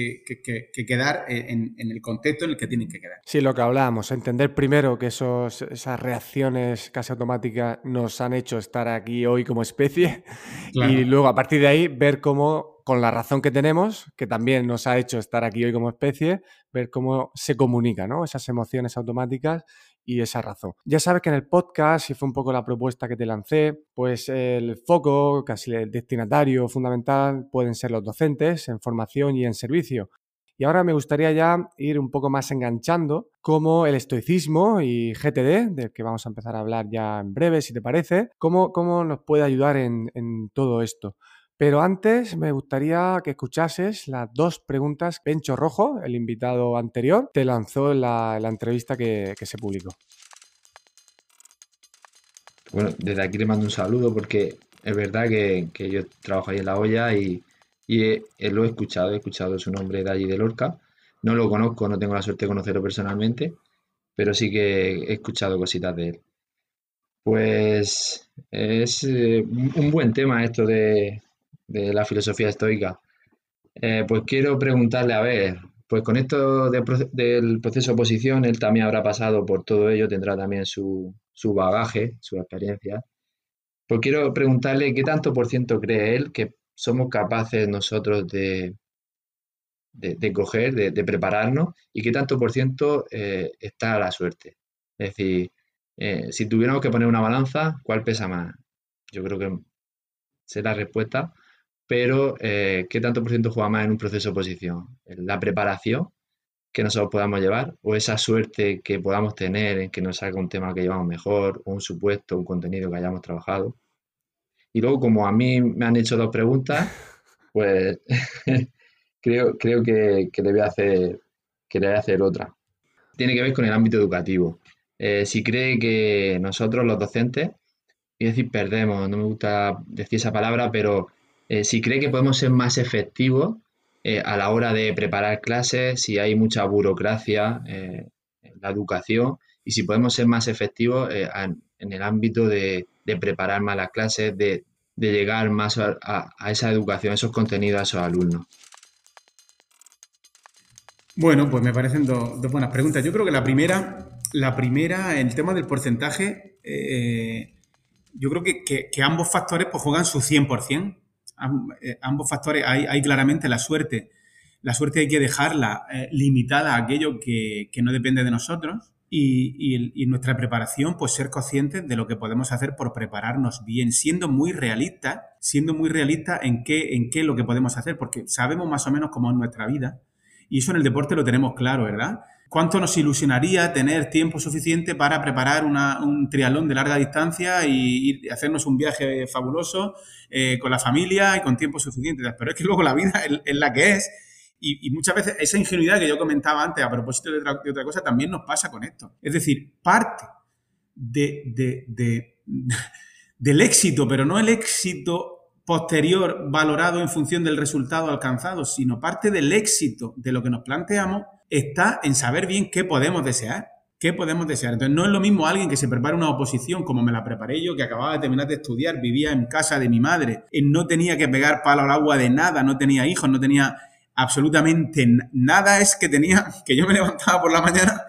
Speaker 1: quedar en, el contexto en el que tienen que quedar.
Speaker 2: Sí, lo que hablábamos, entender primero que esos, esas reacciones casi automáticas nos han hecho estar aquí hoy como especie [laughs] y luego a partir de ahí ver cómo con la razón que tenemos, que también nos ha hecho estar aquí hoy como especie, ver cómo se comunican ¿no? esas emociones automáticas y esa razón. Ya sabes que en el podcast, y fue un poco la propuesta que te lancé, pues el foco, casi el destinatario fundamental, pueden ser los docentes en formación y en servicio. Y ahora me gustaría ya ir un poco más enganchando cómo el estoicismo y GTD, del que vamos a empezar a hablar ya en breve, si te parece, cómo, cómo nos puede ayudar en, en todo esto. Pero antes me gustaría que escuchases las dos preguntas que Pencho Rojo, el invitado anterior, te lanzó en la, entrevista que, se publicó.
Speaker 4: Bueno, desde aquí le mando un saludo porque es verdad que, yo trabajo ahí en la olla y, lo he escuchado, he escuchado su nombre de allí de Lorca. No lo conozco, no tengo la suerte de conocerlo personalmente, pero sí que he escuchado cositas de él. Pues es eh, un buen tema esto de, de la filosofía estoica. Eh, pues quiero preguntarle, a ver, pues con esto del proceso de oposición, él también habrá pasado por todo ello, tendrá también su, bagaje, su experiencia. Pues quiero preguntarle qué tanto por ciento cree él que somos capaces nosotros de, de, coger, de, prepararnos, y qué tanto por ciento eh, está a la suerte. Es decir, eh, si tuviéramos que poner una balanza, ¿cuál pesa más? Yo creo que será la respuesta pero eh, ¿qué tanto por ciento juega más en un proceso de oposición? ¿La preparación que nosotros podamos llevar o esa suerte que podamos tener en que nos salga un tema que llevamos mejor o un supuesto, un contenido que hayamos trabajado? Y luego, como a mí me han hecho dos preguntas, [laughs] pues [laughs] creo, creo que, le voy a hacer, que le voy a hacer otra. Tiene que ver con el ámbito educativo. Eh, si cree que nosotros los docentes, y decir perdemos, no me gusta decir esa palabra, pero eh, si cree que podemos ser más efectivos eh, a la hora de preparar clases, si hay mucha burocracia eh, en la educación y si podemos ser más efectivos en el ámbito de, preparar más las clases, de, llegar más a, esa educación, esos contenidos a esos alumnos.
Speaker 1: Bueno, pues me parecen dos buenas preguntas. Yo creo que la primera, la primera, el tema del porcentaje, yo creo que, que, ambos factores pues, juegan su 100%. Eh, ambos factores, hay, claramente la suerte. La suerte hay que dejarla eh, limitada a aquello que, no depende de nosotros y, nuestra preparación, pues ser conscientes de lo que podemos hacer por prepararnos bien, siendo muy realistas, siendo muy realistas en qué, en qué lo que podemos hacer, porque sabemos más o menos cómo es nuestra vida y eso en el deporte lo tenemos claro, ¿verdad? ¿Cuánto nos ilusionaría tener tiempo suficiente para preparar un triatlón de larga distancia y, hacernos un viaje fabuloso eh, con la familia y con tiempo suficiente? Pero es que luego la vida es, la que es. Y, muchas veces esa ingenuidad que yo comentaba antes a propósito de otra, cosa también nos pasa con esto. Es decir, parte de, [laughs] del éxito, pero no el éxito posterior valorado en función del resultado alcanzado, sino parte del éxito de lo que nos planteamos está en saber bien qué podemos desear. ¿Qué podemos desear? Entonces, no es lo mismo alguien que se prepara una oposición como me la preparé yo, que acababa de terminar de estudiar, vivía en casa de mi madre, no tenía que pegar palo al agua de nada, no tenía hijos, no tenía absolutamente nada. Es que tenía [laughs] que yo me levantaba por la mañana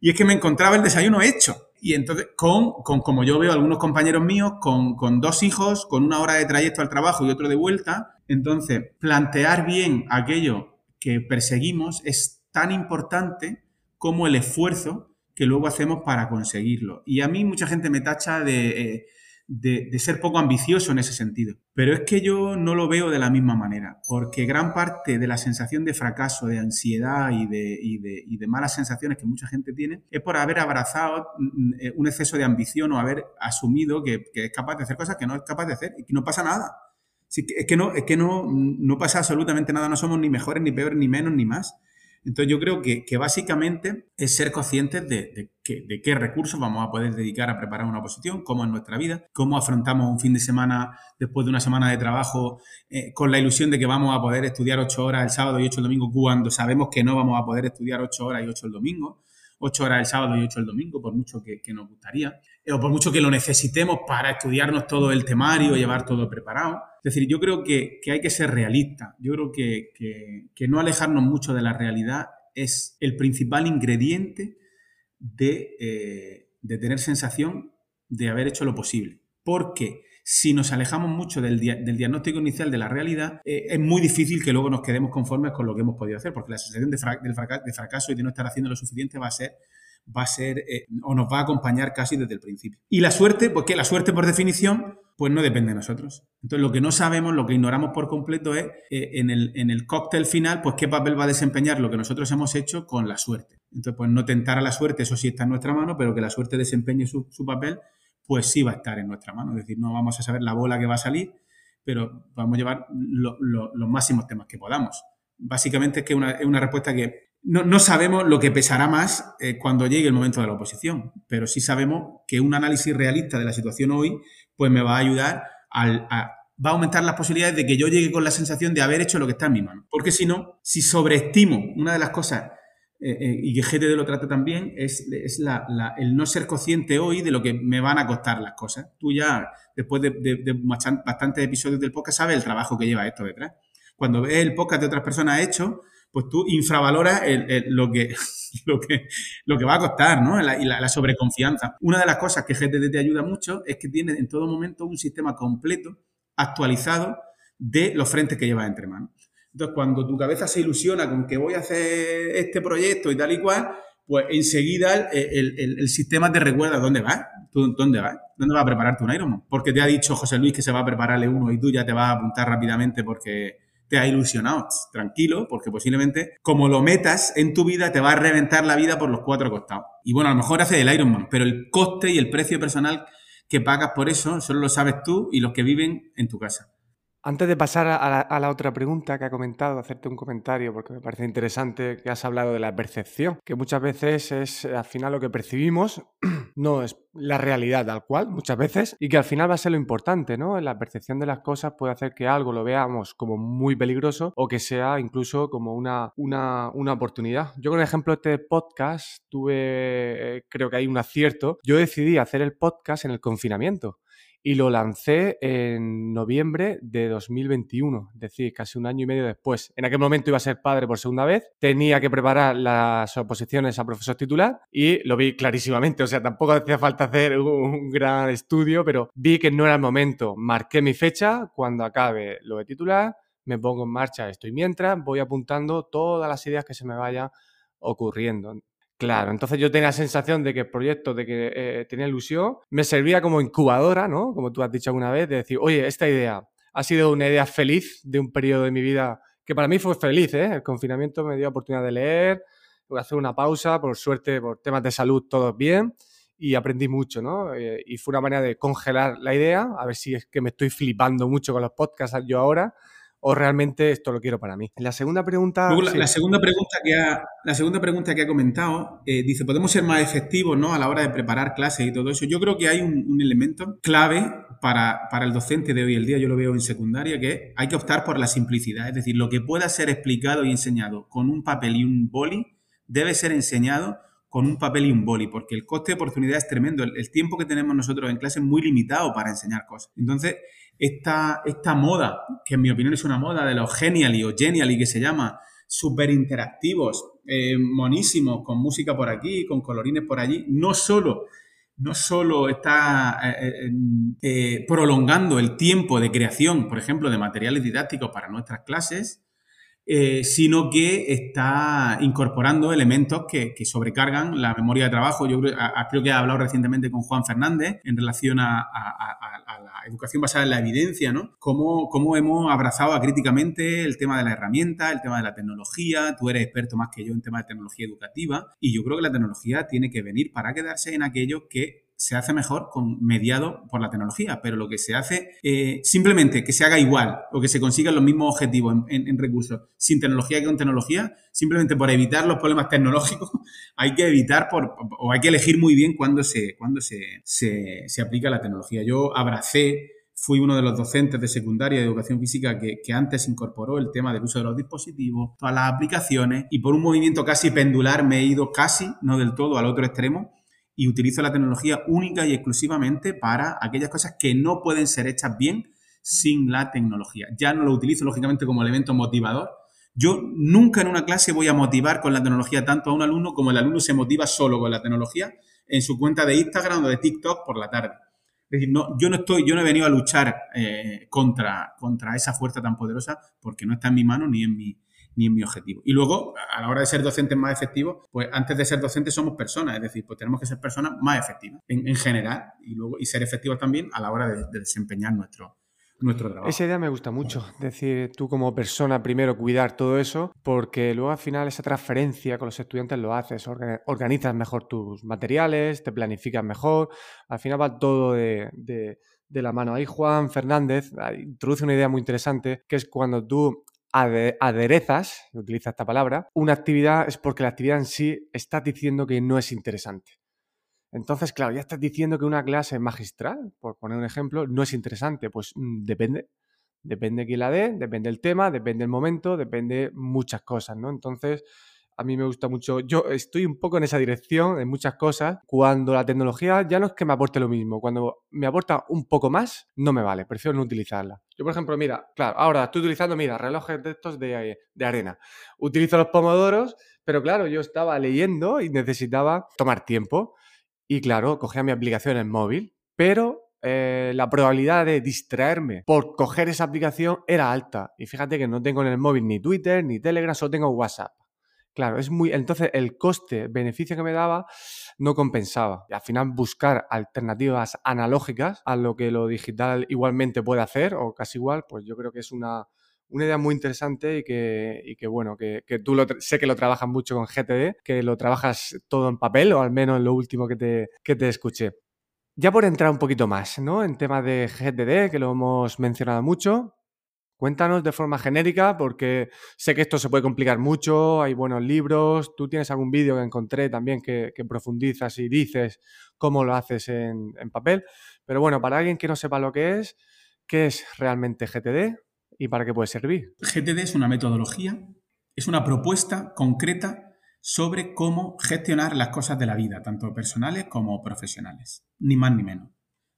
Speaker 1: y es que me encontraba el desayuno hecho. Y entonces, con, con como yo veo algunos compañeros míos, con, con dos hijos, con una hora de trayecto al trabajo y otro de vuelta, entonces, plantear bien aquello que perseguimos es tan importante como el esfuerzo que luego hacemos para conseguirlo. Y a mí mucha gente me tacha eh, de, ser poco ambicioso en ese sentido. Pero es que yo no lo veo de la misma manera, porque gran parte de la sensación de fracaso, de ansiedad y de, malas sensaciones que mucha gente tiene es por haber abrazado mm, eh, un exceso de ambición o haber asumido que, es capaz de hacer cosas que no es capaz de hacer y que no pasa nada. es que, no, es que no, no pasa absolutamente nada, no somos ni mejores, ni peores, ni menos, ni más. Entonces yo creo que, básicamente es ser conscientes de, qué recursos vamos a poder dedicar a preparar una oposición, cómo es nuestra vida, cómo afrontamos un fin de semana después de una semana de trabajo eh, con la ilusión de que vamos a poder estudiar ocho horas el sábado y ocho el domingo cuando sabemos que no vamos a poder estudiar ocho horas y ocho el domingo ocho horas el sábado y ocho el domingo, por mucho que, nos gustaría, o por mucho que lo necesitemos para estudiarnos todo el temario, llevar todo preparado. Es decir, yo creo que, hay que ser realista. Yo creo que, no alejarnos mucho de la realidad es el principal ingrediente de, eh, de tener sensación de haber hecho lo posible. Porque si nos alejamos mucho del, diagnóstico inicial de la realidad, eh, es muy difícil que luego nos quedemos conformes con lo que hemos podido hacer, porque la sensación de, fracaso y de no estar haciendo lo suficiente va a ser va a ser eh, o nos va a acompañar casi desde el principio. Y la suerte, pues que la suerte por definición, pues no depende de nosotros. Entonces lo que no sabemos, lo que ignoramos por completo es eh, en, el, en, el, cóctel final, pues qué papel va a desempeñar lo que nosotros hemos hecho con la suerte. Entonces, pues no tentar a la suerte, eso sí está en nuestra mano, pero que la suerte desempeñe su, papel pues sí va a estar en nuestra mano. Es decir, no vamos a saber la bola que va a salir, pero vamos a llevar los máximos temas que podamos. Básicamente es que una, es una respuesta que no, sabemos lo que pesará más eh, cuando llegue el momento de la oposición, pero sí sabemos que un análisis realista de la situación hoy, pues me va a ayudar a, va a aumentar las posibilidades de que yo llegue con la sensación de haber hecho lo que está en mi mano. Porque si no, si sobreestimo una de las cosas eh, eh, y que GTD lo trata también, es, el no ser consciente hoy de lo que me van a costar las cosas. Tú ya, después de, bastantes episodios del podcast, sabes el trabajo que lleva esto detrás. Cuando ves el podcast de otras personas hecho, pues tú infravaloras lo, que, [laughs] lo, que, lo que va a costar, ¿no? y la, sobreconfianza. Una de las cosas que GTD te ayuda mucho es que tiene en todo momento un sistema completo, actualizado, de los frentes que llevas entre manos. Entonces, cuando tu cabeza se ilusiona con que voy a hacer este proyecto y tal y cual, pues enseguida el, sistema te recuerda dónde vas, dónde vas, dónde vas a prepararte un Ironman. Porque te ha dicho José Luis que se va a prepararle uno y tú ya te vas a apuntar rápidamente porque te ha ilusionado. Tranquilo, porque posiblemente como lo metas en tu vida te va a reventar la vida por los cuatro costados. Y bueno, a lo mejor hace el Ironman, pero el coste y el precio personal que pagas por eso solo lo sabes tú y los que viven en tu casa.
Speaker 2: Antes de pasar a la, otra pregunta que ha comentado, hacerte un comentario, porque me parece interesante que has hablado de la percepción, que muchas veces es al final lo que percibimos, [clears throat] no es la realidad tal cual, muchas veces, y que al final va a ser lo importante, ¿no? La percepción de las cosas puede hacer que algo lo veamos como muy peligroso o que sea incluso como una, una, una oportunidad. Yo con el ejemplo de este podcast tuve, eh, creo que hay un acierto, yo decidí hacer el podcast en el confinamiento y lo lancé en noviembre de 2021, es decir, casi un año y medio después. En aquel momento iba a ser padre por segunda vez, tenía que preparar las oposiciones a profesor titular y lo vi clarísimamente, o sea, tampoco hacía falta hacer un gran estudio, pero vi que no era el momento. Marqué mi fecha, cuando acabe lo de titular, me pongo en marcha, estoy mientras, voy apuntando todas las ideas que se me vayan ocurriendo. Claro, entonces yo tenía la sensación de que el proyecto, de que eh, tenía ilusión, me servía como incubadora, ¿no? Como tú has dicho alguna vez, de decir, oye, esta idea ha sido una idea feliz de un periodo de mi vida que para mí fue feliz, ¿eh? El confinamiento me dio oportunidad de leer, de hacer una pausa, por suerte, por temas de salud, todo bien, y aprendí mucho, ¿no? Eh, y fue una manera de congelar la idea, a ver si es que me estoy flipando mucho con los podcasts yo ahora, o realmente esto lo quiero para mí. La segunda pregunta...
Speaker 1: la, segunda pregunta que ha, la segunda pregunta que ha comentado eh, dice, ¿podemos ser más efectivos ¿no? a la hora de preparar clases y todo eso? Yo creo que hay un, elemento clave para, para, el docente de hoy el día, yo lo veo en secundaria, que hay que optar por la simplicidad. Es decir, lo que pueda ser explicado y enseñado con un papel y un boli debe ser enseñado con un papel y un boli, porque el coste de oportunidad es tremendo. El, el tiempo que tenemos nosotros en clase es muy limitado para enseñar cosas. Entonces, esta, esta moda, que en mi opinión es una moda de los genially o genially que se llama, súper interactivos, eh, monísimos, con música por aquí, con colorines por allí, no solo, no solo está eh, eh, prolongando el tiempo de creación, por ejemplo, de materiales didácticos para nuestras clases, eh, sino que está incorporando elementos que, sobrecargan la memoria de trabajo. Yo creo, que he hablado recientemente con Juan Fernández en relación a, la educación basada en la evidencia, ¿no? Cómo, cómo hemos abrazado críticamente el tema de la herramienta, el tema de la tecnología. Tú eres experto más que yo en temas de tecnología educativa y yo creo que la tecnología tiene que venir para quedarse en aquello que se hace mejor con mediado por la tecnología, pero lo que se hace eh, simplemente que se haga igual o que se consigan los mismos objetivos en, recursos sin tecnología que con tecnología, simplemente por evitar los problemas tecnológicos, [laughs] hay que evitar por, o hay que elegir muy bien cuándo se, cuándo se, se, se aplica la tecnología. Yo abracé fui uno de los docentes de secundaria de educación física que, que, antes incorporó el tema del uso de los dispositivos, todas las aplicaciones, y por un movimiento casi pendular me he ido casi, no del todo, al otro extremo, y utilizo la tecnología única y exclusivamente para aquellas cosas que no pueden ser hechas bien sin la tecnología. Ya no lo utilizo, lógicamente, como elemento motivador. Yo nunca en una clase voy a motivar con la tecnología tanto a un alumno como el alumno se motiva solo con la tecnología en su cuenta de Instagram o de TikTok por la tarde. Es decir, no, yo no estoy, yo no he venido a luchar eh, contra, contra esa fuerza tan poderosa porque no está en mi mano ni en mi, ni en mi objetivo. Y luego, a la hora de ser docentes más efectivos, pues antes de ser docentes somos personas, es decir, pues tenemos que ser personas más efectivas en, general y luego y ser efectivos también a la hora de, desempeñar nuestro, nuestro trabajo.
Speaker 2: Esa idea me gusta mucho, es decir, tú como persona primero cuidar todo eso, porque luego al final esa transferencia con los estudiantes lo haces, organizas mejor tus materiales, te planificas mejor, al final va todo de, de, de la mano. Ahí Juan Fernández introduce una idea muy interesante, que es cuando tú aderezas, utiliza esta palabra, una actividad es porque la actividad en sí estás diciendo que no es interesante. Entonces, claro, ya estás diciendo que una clase magistral, por poner un ejemplo, no es interesante. Pues mm, depende. Depende quién la dé, depende el tema, depende el momento, depende muchas cosas, ¿no? Entonces, a mí me gusta mucho. Yo estoy un poco en esa dirección en muchas cosas. Cuando la tecnología ya no es que me aporte lo mismo, cuando me aporta un poco más, no me vale, prefiero no utilizarla. Yo, por ejemplo, mira, claro, ahora estoy utilizando, mira, relojes de estos de, de arena. Utilizo los pomodoros, pero claro, yo estaba leyendo y necesitaba tomar tiempo. Y claro, cogía mi aplicación en móvil, pero eh, la probabilidad de distraerme por coger esa aplicación era alta. Y fíjate que no tengo en el móvil ni Twitter ni Telegram, solo tengo WhatsApp. Claro, es muy. Entonces, el coste-beneficio que me daba no compensaba. Y al final, buscar alternativas analógicas a lo que lo digital igualmente puede hacer, o casi igual, pues yo creo que es una, idea muy interesante y que, y que bueno, que, tú lo, sé que lo trabajas mucho con GTD, que lo trabajas todo en papel, o al menos en lo último que te, que te escuché. Ya por entrar un poquito más, ¿no? En tema de GTD, que lo hemos mencionado mucho, Cuéntanos de forma genérica, porque sé que esto se puede complicar mucho, hay buenos libros, tú tienes algún vídeo que encontré también que, profundizas y dices cómo lo haces en, papel, pero bueno, para alguien que no sepa lo que es, ¿qué es realmente GTD y para qué puede servir?
Speaker 1: GTD es una metodología, es una propuesta concreta sobre cómo gestionar las cosas de la vida, tanto personales como profesionales, ni más ni menos.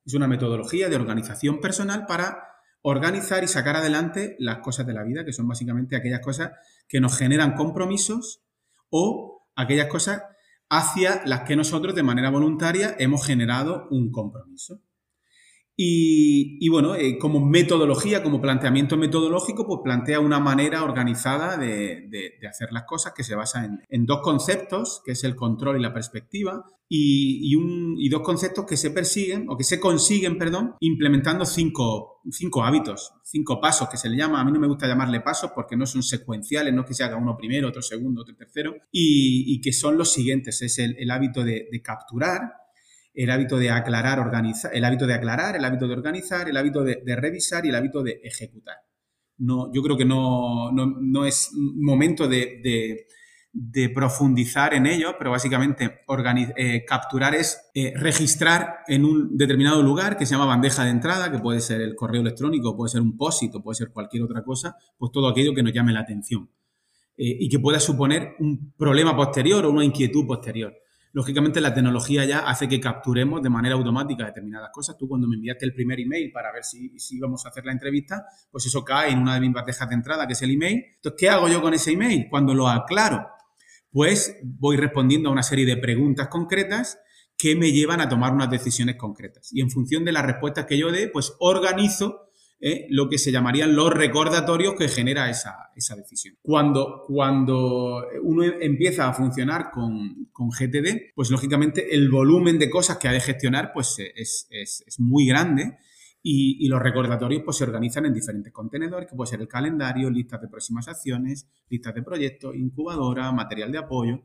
Speaker 1: Es una metodología de organización personal para organizar y sacar adelante las cosas de la vida, que son básicamente aquellas cosas que nos generan compromisos o aquellas cosas hacia las que nosotros de manera voluntaria hemos generado un compromiso. Y, bueno, eh, como metodología, como planteamiento metodológico, pues plantea una manera organizada de, hacer las cosas que se basa en, dos conceptos, que es el control y la perspectiva, y, dos conceptos que se persiguen, o que se consiguen, perdón, implementando cinco, hábitos, cinco pasos que se le llama. A mí no me gusta llamarle pasos porque no son secuenciales, no que se haga uno primero, otro segundo, otro tercero, y, que son los siguientes. Es el hábito de capturar, el hábito de aclarar, organizar, el hábito de aclarar, el hábito de organizar, el hábito de, revisar y el hábito de ejecutar. No, yo creo que no, no, es momento de, profundizar en ello, pero básicamente eh, capturar es eh, registrar en un determinado lugar que se llama bandeja de entrada, que puede ser el correo electrónico, puede ser un POSIT o puede ser cualquier otra cosa, pues todo aquello que nos llame la atención eh, y que pueda suponer un problema posterior o una inquietud posterior lógicamente la tecnología ya hace que capturemos de manera automática determinadas cosas. Tú cuando me enviaste el primer email para ver si, si íbamos a hacer la entrevista, pues eso cae en una de mis bandejas de entrada, que es el email. Entonces, ¿qué hago yo con ese email? Cuando lo aclaro, pues voy respondiendo a una serie de preguntas concretas que me llevan a tomar unas decisiones concretas. Y en función de las respuestas que yo dé, pues organizo ¿eh? lo que se llamarían los recordatorios que genera esa, decisión. Cuando, cuando uno empieza a funcionar con, GTD, pues lógicamente el volumen de cosas que ha de gestionar pues es, muy grande y, los recordatorios pues, se organizan en diferentes contenedores, que puede ser el calendario, listas de próximas acciones, listas de proyectos, incubadora, material de apoyo.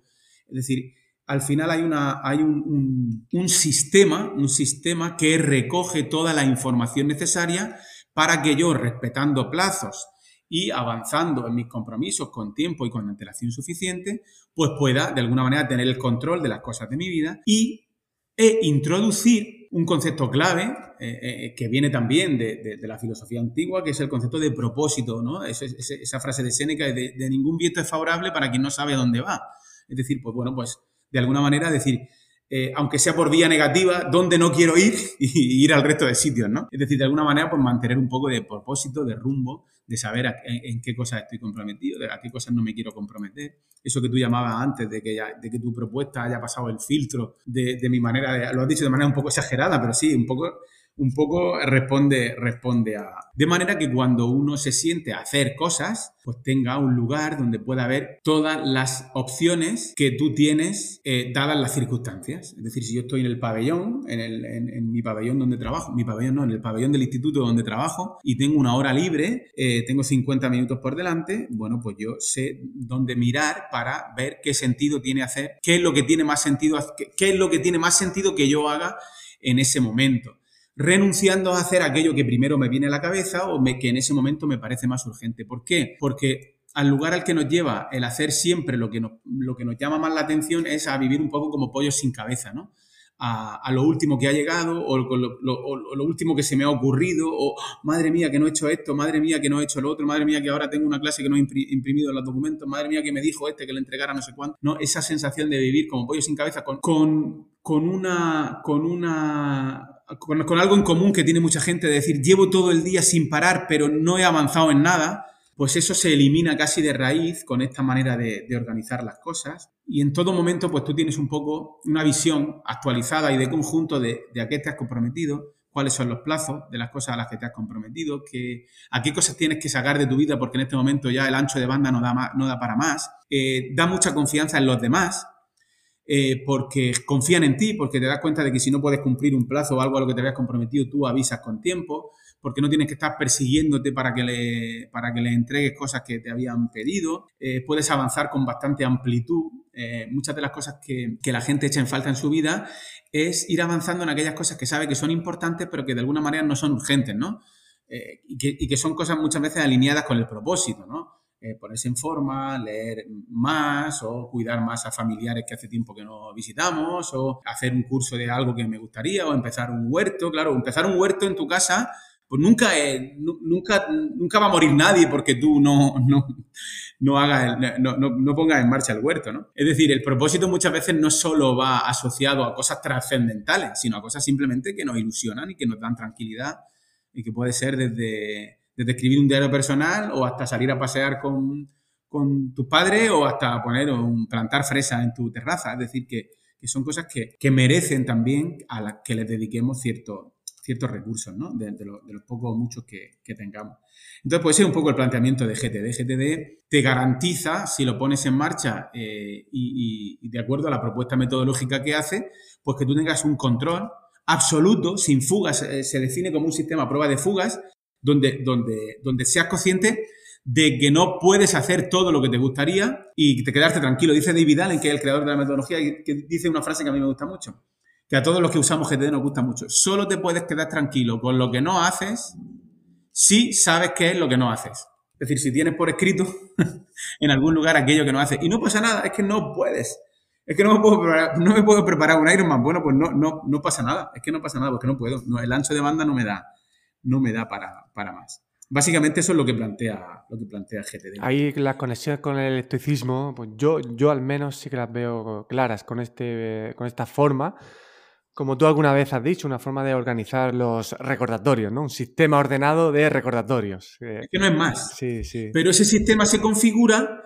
Speaker 1: Es decir, al final hay, una, hay un, un, sistema, un sistema que recoge toda la información necesaria para que yo, respetando plazos y avanzando en mis compromisos con tiempo y con antelación suficiente, pues pueda de alguna manera tener el control de las cosas de mi vida y e introducir un concepto clave eh, eh, que viene también de, la filosofía antigua, que es el concepto de propósito, ¿no? esa frase de Séneca de, de ningún viento es favorable para quien no sabe a dónde va. Es decir, pues bueno, pues de alguna manera decir, eh, aunque sea por vía negativa, dónde no quiero ir [laughs] y, ir al resto de sitios, ¿no? Es decir, de alguna manera, pues mantener un poco de propósito, de rumbo, de saber en, qué cosas estoy comprometido, de a qué cosas no me quiero comprometer. Eso que tú llamabas antes, de que, de que tu propuesta haya pasado el filtro de, de mi manera, de, lo has dicho de manera un poco exagerada, pero sí, un poco un poco responde, responde a... De manera que cuando uno se siente a hacer cosas, pues tenga un lugar donde pueda ver todas las opciones que tú tienes eh, dadas las circunstancias. Es decir, si yo estoy en el pabellón, en, el, en, mi pabellón donde trabajo, mi pabellón no, en el pabellón del instituto donde trabajo y tengo una hora libre, eh, tengo 50 minutos por delante, bueno, pues yo sé dónde mirar para ver qué sentido tiene hacer, qué es lo que tiene más sentido, qué es lo que tiene más sentido que yo haga en ese momento renunciando a hacer aquello que primero me viene a la cabeza o que en ese momento me parece más urgente. ¿Por qué? Porque al lugar al que nos lleva el hacer siempre lo que nos, lo llama más la atención es a vivir un poco como pollos sin cabeza, ¿no? A, lo último que ha llegado o lo, último que se me ha ocurrido o madre mía que no he hecho esto, madre mía que no he hecho lo otro, madre mía que ahora tengo una clase que no he imprimido los documentos, madre mía que me dijo este que le entregara no sé cuánto. No, esa sensación de vivir como pollo sin cabeza con, con una, con una con, algo en común que tiene mucha gente, de decir, llevo todo el día sin parar, pero no he avanzado en nada, pues eso se elimina casi de raíz con esta manera de, organizar las cosas. Y en todo momento, pues tú tienes un poco una visión actualizada y de conjunto de, a qué te has comprometido, cuáles son los plazos de las cosas a las que te has comprometido, que, a qué cosas tienes que sacar de tu vida, porque en este momento ya el ancho de banda no da, no da para más. Eh, da mucha confianza en los demás, eh, porque confían en ti, porque te das cuenta de que si no puedes cumplir un plazo o algo a lo que te habías comprometido, tú avisas con tiempo, porque no tienes que estar persiguiéndote para que le, para que le entregues cosas que te habían pedido. Eh, puedes avanzar con bastante amplitud. Eh, muchas de las cosas que, que, la gente echa en falta en su vida es ir avanzando en aquellas cosas que sabe que son importantes, pero que de alguna manera no son urgentes, ¿no? y, que, y que son cosas muchas veces alineadas con el propósito, ¿no? Eh, ponerse en forma, leer más o cuidar más a familiares que hace tiempo que no visitamos o hacer un curso de algo que me gustaría o empezar un huerto. Claro, empezar un huerto en tu casa, pues nunca, nunca, nunca va a morir nadie porque tú no, no, no, hagas no, no, pongas en marcha el huerto, ¿no? Es decir, el propósito muchas veces no solo va asociado a cosas trascendentales, sino a cosas simplemente que nos ilusionan y que nos dan tranquilidad y que puede ser desde desde escribir un diario personal o hasta salir a pasear con, con tus padres o hasta poner un, plantar fresa en tu terraza. Es decir, que, son cosas que, merecen también a las que les dediquemos ciertos ciertos recursos, ¿no? De, los pocos o muchos que, tengamos. Entonces, puede ser un poco el planteamiento de GTD. GTD te garantiza, si lo pones en marcha eh, y, y, de acuerdo a la propuesta metodológica que hace, pues que tú tengas un control absoluto, sin fugas, eh, se define como un sistema a prueba de fugas, donde, donde, donde seas consciente de que no puedes hacer todo lo que te gustaría y te quedarte tranquilo. Dice David Allen, que es el creador de la metodología, que dice una frase que a mí me gusta mucho, que a todos los que usamos GTD nos gusta mucho. Solo te puedes quedar tranquilo con lo que no haces si sabes qué es lo que no haces. Es decir, si tienes por escrito [laughs] en algún lugar aquello que no haces. Y no pasa nada, es que no puedes. Es que no me puedo preparar, no me puedo preparar un Ironman. Bueno, pues no, no, no pasa nada. Es que no pasa nada porque no puedo. el ancho de banda no me da no me da para, para más. Básicamente eso es lo que plantea, lo que plantea GTD.
Speaker 2: Ahí las conexiones con el estoicismo, pues yo, yo al menos sí que las veo claras con, este, con esta forma. Como tú alguna vez has dicho, una forma de organizar los recordatorios, ¿no? Un sistema ordenado de recordatorios.
Speaker 1: Es que no es más.
Speaker 2: Sí, sí.
Speaker 1: Pero ese sistema se configura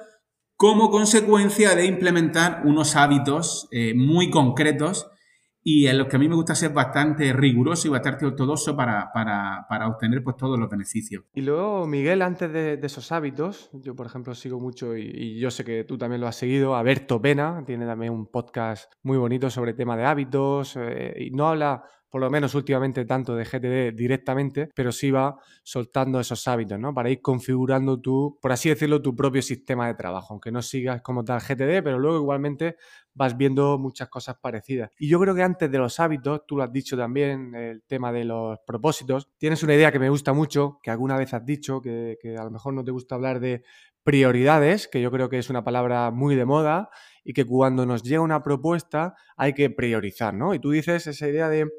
Speaker 1: como consecuencia de implementar unos hábitos eh, muy concretos y en los que a mí me gusta ser bastante riguroso y bastante ortodoxo para, obtener pues, todos los beneficios.
Speaker 2: Y luego, Miguel, antes de, esos hábitos, yo por ejemplo sigo mucho y, yo sé que tú también lo has seguido, a Berto Pena, tiene también un podcast muy bonito sobre tema de hábitos eh, y no habla por lo menos últimamente tanto de GTD directamente, pero sí va soltando esos hábitos, ¿no? Para ir configurando tu, por así decirlo, tu propio sistema de trabajo, aunque no sigas como tal GTD, pero luego igualmente vas viendo muchas cosas parecidas. Y yo creo que antes de los hábitos, tú lo has dicho también, el tema de los propósitos, tienes una idea que me gusta mucho, que alguna vez has dicho, que, a lo mejor no te gusta hablar de prioridades, que yo creo que es una palabra muy de moda y que cuando nos llega una propuesta hay que priorizar, ¿no? Y tú dices esa idea de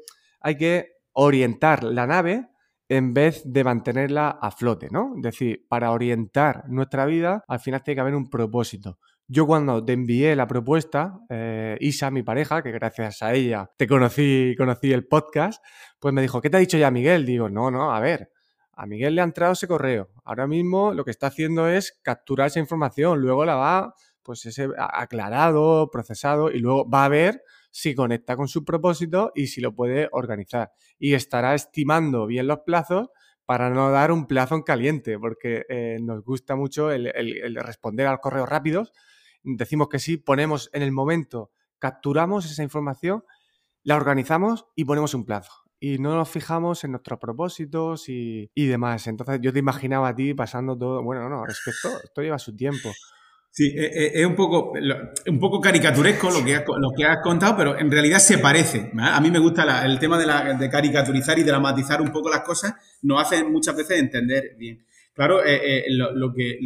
Speaker 2: hay que orientar la nave en vez de mantenerla a flote, ¿no? Es decir, para orientar nuestra vida, al final tiene que haber un propósito. Yo cuando te envié la propuesta, eh, Isa, mi pareja, que gracias a ella te conocí, conocí el podcast, pues me dijo, ¿qué te ha dicho ya Miguel? Digo, no, no, a ver, a Miguel le ha entrado ese correo. Ahora mismo lo que está haciendo es capturar esa información, luego la va, pues ese aclarado, procesado, y luego va a ver si conecta con su propósito y si lo puede organizar. Y estará estimando bien los plazos para no dar un plazo en caliente, porque eh, nos gusta mucho el, responder a los correos rápidos. Decimos que sí, ponemos en el momento, capturamos esa información, la organizamos y ponemos un plazo. Y no nos fijamos en nuestros propósitos y, y demás. Entonces yo te imaginaba a ti pasando todo. Bueno, no, es que esto lleva su tiempo.
Speaker 1: Sí, eh, eh, es un poco, un poco caricaturesco lo que, has, lo que has contado, pero en realidad se parece. A mí me gusta el tema de, la, de, caricaturizar y dramatizar un poco las cosas, nos hace muchas veces entender bien. Claro, eh, lo, que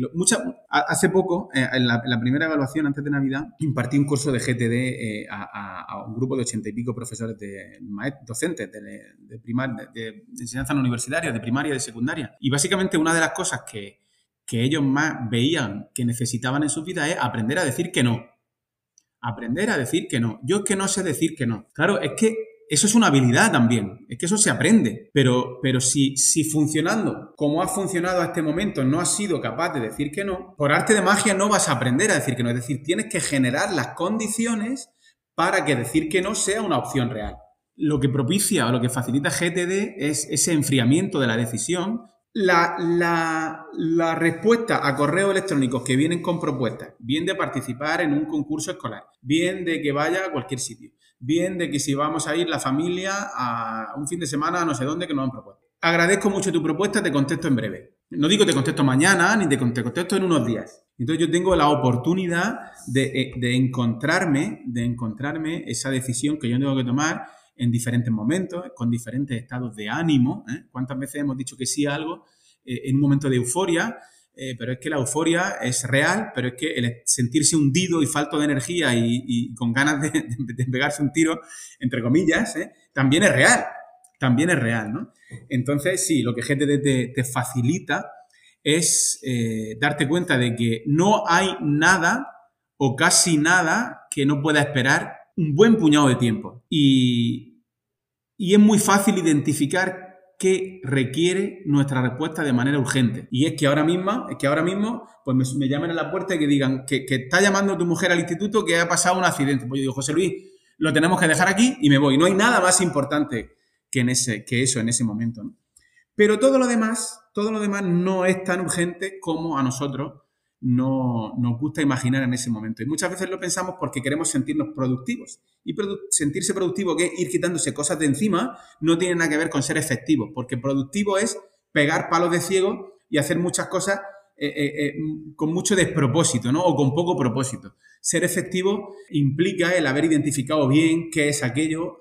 Speaker 1: hace poco, en la, primera evaluación antes de Navidad, impartí un curso de GTD a, un grupo de ochenta y pico profesores de docentes de, de, de enseñanza no universitaria, de primaria y de secundaria. Y básicamente una de las cosas que, que ellos más veían que necesitaban en su vida es aprender a decir que no. Aprender a decir que no. Yo es que no sé decir que no. Claro, es que eso es una habilidad también, es que eso se aprende, pero, pero si, si funcionando como ha funcionado a este momento no has sido capaz de decir que no, por arte de magia no vas a aprender a decir que no, es decir, tienes que generar las condiciones para que decir que no sea una opción real. Lo que propicia o lo que facilita GTD es ese enfriamiento de la decisión la, respuesta a correos electrónicos que vienen con propuestas, bien de participar en un concurso escolar, bien de que vaya a cualquier sitio, bien de que si vamos a ir la familia a un fin de semana a no sé dónde que nos han propuesto. Agradezco mucho tu propuesta, te contesto en breve. No digo te contesto mañana, ni te contesto en unos días. Entonces yo tengo la oportunidad de, eh, de encontrarme, de encontrarme esa decisión que yo tengo que tomar en diferentes momentos, con diferentes estados de ánimo. ¿eh? ¿Cuántas veces hemos dicho que sí a algo eh, en un momento de euforia? Eh, pero es que la euforia es real, pero es que el sentirse hundido y falto de energía y, con ganas de, pegarse un tiro, entre comillas, también es real. También es real, ¿no? Entonces, sí, lo que GTD te, te facilita es darte cuenta de que no hay nada o casi nada que no pueda esperar un buen puñado de tiempo. Y, y es muy fácil identificar qué requiere nuestra respuesta de manera urgente. Y es que ahora mismo, es que ahora mismo, pues me, llamen a la puerta y que digan que, está llamando tu mujer al instituto que ha pasado un accidente. Pues yo digo, José Luis, lo tenemos que dejar aquí y me voy. No hay nada más importante que, eso en ese momento. Pero todo lo demás, todo lo demás no es tan urgente como a nosotros no nos gusta imaginar en ese momento. Y muchas veces lo pensamos porque queremos sentirnos productivos. Y sentirse productivo, que es ir quitándose cosas de encima, no tiene nada que ver con ser efectivo, porque productivo es pegar palos de ciego y hacer muchas cosas eh, eh, eh, con mucho despropósito, ¿no? O con poco propósito. Ser efectivo implica el haber identificado bien qué es aquello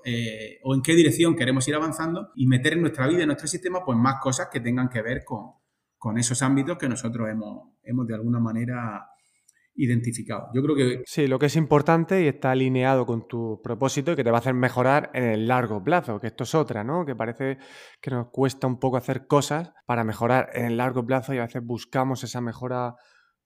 Speaker 1: o en qué dirección queremos ir avanzando y meter en nuestra vida, en nuestro sistema, pues más cosas que tengan que ver con, con esos ámbitos que nosotros hemos, hemos de alguna manera identificado. Yo creo que...
Speaker 2: Sí, lo que es importante y está alineado con tu propósito y que te va a hacer mejorar en el largo plazo, que esto es otra, ¿no? Que parece que nos cuesta un poco hacer cosas para mejorar en el largo plazo y a veces buscamos esa mejora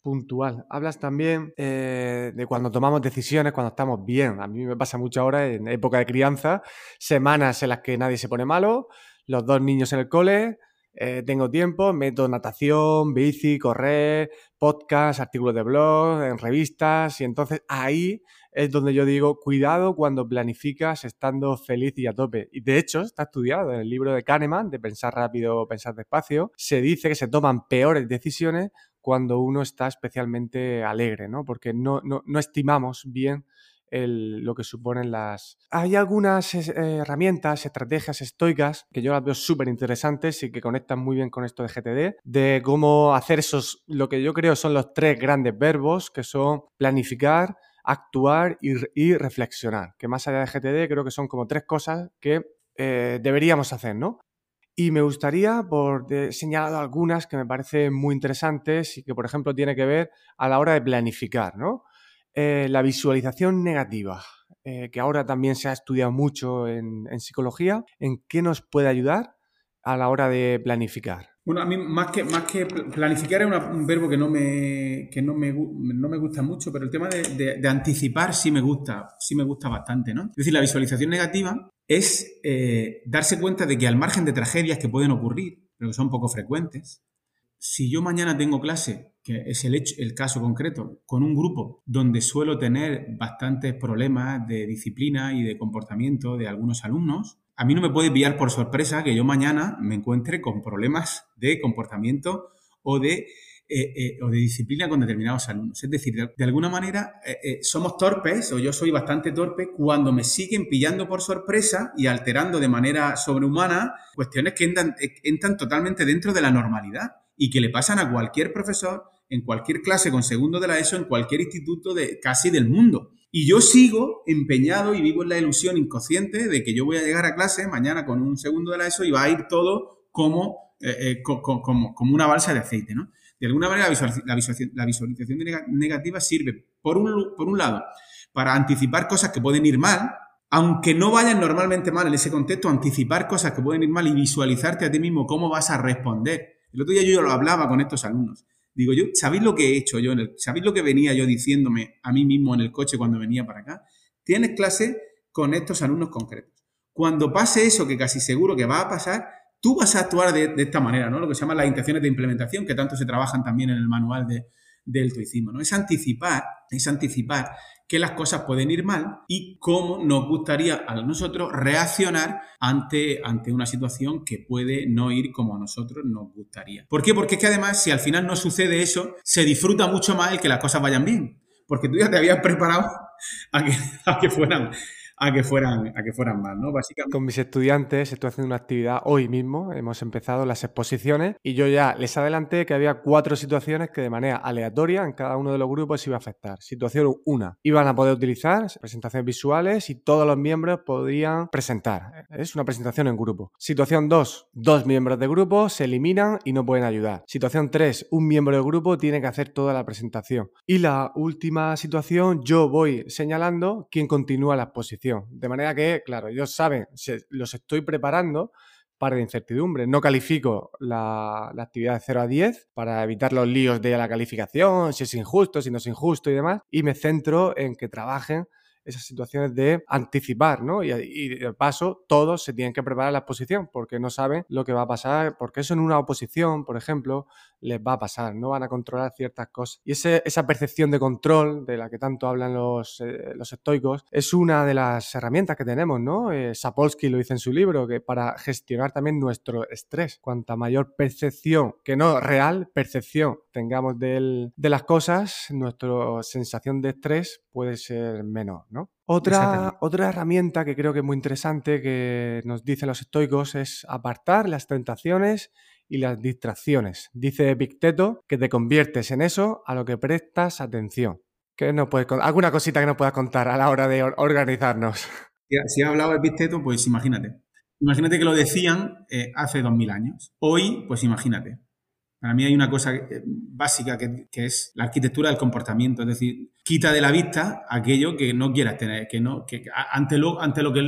Speaker 2: puntual. Hablas también eh, de cuando tomamos decisiones, cuando estamos bien. A mí me pasa mucho ahora en época de crianza, semanas en las que nadie se pone malo, los dos niños en el cole, eh, tengo tiempo, meto natación, bici, correr, podcast, artículos de blog, en revistas y entonces ahí es donde yo digo, cuidado cuando planificas estando feliz y a tope. Y de hecho, está estudiado en el libro de Kahneman, de Pensar rápido, pensar despacio, se dice que se toman peores decisiones cuando uno está especialmente alegre, ¿no? Porque no, no, no estimamos bien lo que suponen las... Hay algunas eh, herramientas, estrategias estoicas que yo las veo súper interesantes y que conectan muy bien con esto de GTD, de cómo hacer esos, lo que yo creo son los tres grandes verbos, que son planificar, actuar y, reflexionar, que más allá de GTD creo que son como tres cosas que eh, deberíamos hacer, ¿no? Y me gustaría, por señalado algunas que me parecen muy interesantes y que, por ejemplo, tiene que ver a la hora de planificar, ¿no? Eh, la visualización negativa. eh, que ahora también se ha estudiado mucho en, psicología, ¿en qué nos puede ayudar a la hora de planificar?
Speaker 1: Bueno, a mí más que, más que planificar es un verbo que, no me, no, me, no me gusta mucho, pero el tema de, anticipar sí me gusta, sí me gusta bastante, ¿no? Es decir, la visualización negativa es eh, darse cuenta de que al margen de tragedias que pueden ocurrir, pero que son poco frecuentes, si yo mañana tengo clase, que es el, hecho, el caso concreto, con un grupo donde suelo tener bastantes problemas de disciplina y de comportamiento de algunos alumnos, a mí no me puede pillar por sorpresa que yo mañana me encuentre con problemas de comportamiento o de, eh, eh, o de disciplina con determinados alumnos. Es decir, de, alguna manera eh, somos torpes, o yo soy bastante torpe, cuando me siguen pillando por sorpresa y alterando de manera sobrehumana cuestiones que entran totalmente dentro de la normalidad y que le pasan a cualquier profesor en cualquier clase con segundo de la ESO, en cualquier instituto de casi del mundo. Y yo sigo empeñado y vivo en la ilusión inconsciente de que yo voy a llegar a clase mañana con un segundo de la ESO y va a ir todo como, eh, eh, como, una balsa de aceite. ¿no? De alguna manera, la visualización, negativa sirve, por un, por un lado, para anticipar cosas que pueden ir mal, aunque no vayan normalmente mal en ese contexto, anticipar cosas que pueden ir mal y visualizarte a ti mismo cómo vas a responder el otro día yo lo hablaba con estos alumnos. Digo yo, ¿sabéis lo que he hecho yo? En el, ¿Sabéis lo que venía yo diciéndome a mí mismo en el coche cuando venía para acá? Tienes clase con estos alumnos concretos. Cuando pase eso, que casi seguro que va a pasar, tú vas a actuar de, esta manera, ¿no? Lo que se llama las intenciones de implementación, que tanto se trabajan también en el manual de, del tuicismo, ¿no? Es anticipar, es anticipar que las cosas pueden ir mal y cómo nos gustaría a nosotros reaccionar ante, ante una situación que puede no ir como a nosotros nos gustaría. ¿Por qué? Porque es que además, si al final no sucede eso, se disfruta mucho más el que las cosas vayan bien. Porque tú ya te habías preparado a que, [laughs] a que fueran a que fueran, a que fueran más, ¿no?
Speaker 2: Básicamente. Con mis estudiantes estoy haciendo una actividad hoy mismo, hemos empezado las exposiciones y yo ya les adelanté que había cuatro situaciones que de manera aleatoria en cada uno de los grupos iba a afectar. Situación 1, iban a poder utilizar presentaciones visuales y todos los miembros podían presentar. Es una presentación en grupo. Situación 2, dos miembros de grupo se eliminan y no pueden ayudar. Situación 3, un miembro del grupo tiene que hacer toda la presentación. Y la última situación, yo voy señalando quién continúa la exposición. De manera que, claro, ellos saben, los estoy preparando para la incertidumbre. No califico la, la, actividad de 0 a 10 para evitar los líos de la calificación, si es injusto, si no es injusto y demás, y me centro en que trabajen esas situaciones de anticipar, ¿no? Y, de paso, todos se tienen que preparar la exposición porque no saben lo que va a pasar, porque eso en una oposición, por ejemplo, les va a pasar, no van a controlar ciertas cosas. Y esa percepción de control de la que tanto hablan los, eh, los estoicos es una de las herramientas que tenemos, ¿no? Eh, Sapolsky lo dice en su libro, que para gestionar también nuestro estrés, cuanta mayor percepción, que no real, percepción tengamos de las cosas, nuestra sensación de estrés puede ser menor, ¿no? Otra, otra herramienta que creo que es muy interesante que nos dicen los estoicos es apartar las tentaciones y las distracciones. Dice Epicteto que te conviertes en eso a lo que prestas atención. ¿Qué no puedes, ¿Alguna cosita que nos puedas contar a la hora de organizarnos? [laughs]
Speaker 1: Si ha hablado Epicteto, pues imagínate. Imagínate que lo decían eh, hace dos mil años. Hoy, pues imagínate. Para mí hay una cosa eh, básica que, es la arquitectura del comportamiento, es decir, quita de la vista aquello que no quieras tener, que no, que ante lo, ante lo que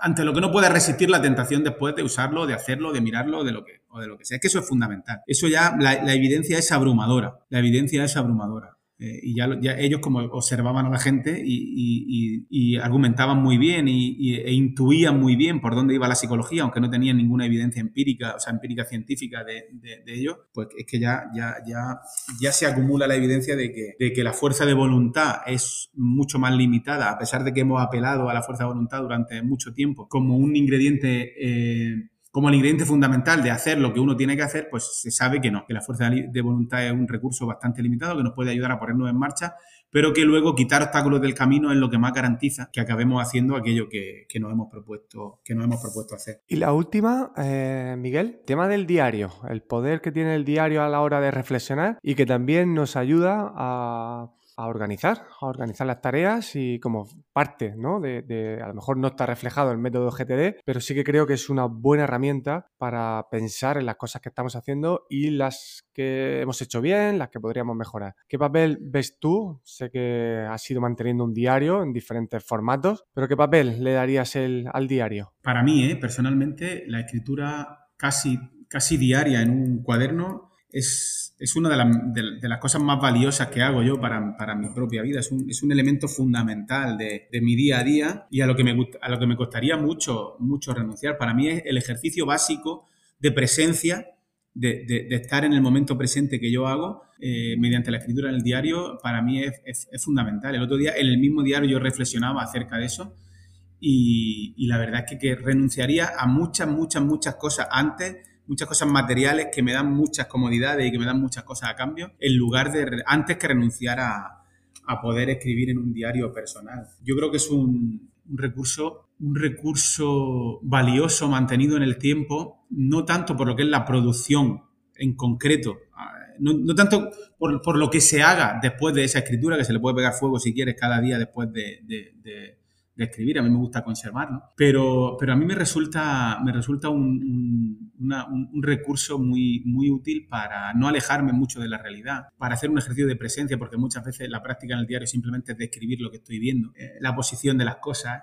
Speaker 1: ante lo que no puedas resistir la tentación después de usarlo, de hacerlo, de mirarlo, de lo que, o de lo que sea. Es que eso es fundamental. Eso ya, la evidencia es abrumadora. La evidencia es abrumadora. Eh, y ya, ellos como observaban a la gente y, argumentaban muy bien e intuían muy bien por dónde iba la psicología, aunque no tenían ninguna evidencia empírica, o sea, empírica científica de, ello, pues es que ya, ya, ya, ya se acumula la evidencia de que, de que la fuerza de voluntad es mucho más limitada, a pesar de que hemos apelado a la fuerza de voluntad durante mucho tiempo como un ingrediente... Eh, como el ingrediente fundamental de hacer lo que uno tiene que hacer, pues se sabe que no, que la fuerza de voluntad es un recurso bastante limitado que nos puede ayudar a ponernos en marcha, pero que luego quitar obstáculos del camino es lo que más garantiza que acabemos haciendo aquello que, nos, hemos propuesto, que nos hemos propuesto hacer.
Speaker 2: Y la última, eh, Miguel, tema del diario, el poder que tiene el diario a la hora de reflexionar y que también nos ayuda a a organizar, a organizar las tareas y como parte, ¿no? De, a lo mejor no está reflejado el método GTD, pero sí que creo que es una buena herramienta para pensar en las cosas que estamos haciendo y las que hemos hecho bien, las que podríamos mejorar. ¿Qué papel ves tú? Sé que has ido manteniendo un diario en diferentes formatos, pero ¿qué papel le darías el, al diario?
Speaker 1: Para mí, ¿eh? personalmente, la escritura casi, casi diaria en un cuaderno es, una de, las cosas más valiosas que hago yo para, mi propia vida. Es un, elemento fundamental de, mi día a día y a lo que me, a lo que me costaría mucho, mucho renunciar. Para mí es el ejercicio básico de presencia, de, estar en el momento presente que yo hago eh, mediante la escritura en el diario, para mí es, fundamental. El otro día, en el mismo diario, yo reflexionaba acerca de eso. Y, la verdad es que, que renunciaría a muchas, muchas, muchas cosas antes muchas cosas materiales que me dan muchas comodidades y que me dan muchas cosas a cambio, en lugar de antes que renunciar a, poder escribir en un diario personal. Yo creo que es un, recurso, un recurso valioso mantenido en el tiempo, no tanto por lo que es la producción en concreto, no, tanto por, lo que se haga después de esa escritura, que se le puede pegar fuego si quieres cada día después de de escribir, a mí me gusta conservarlo, pero, pero a mí me resulta, me resulta un, un, recurso muy, muy útil para no alejarme mucho de la realidad, para hacer un ejercicio de presencia, porque muchas veces la práctica en el diario simplemente es describir lo que estoy viendo, eh, la posición de las cosas,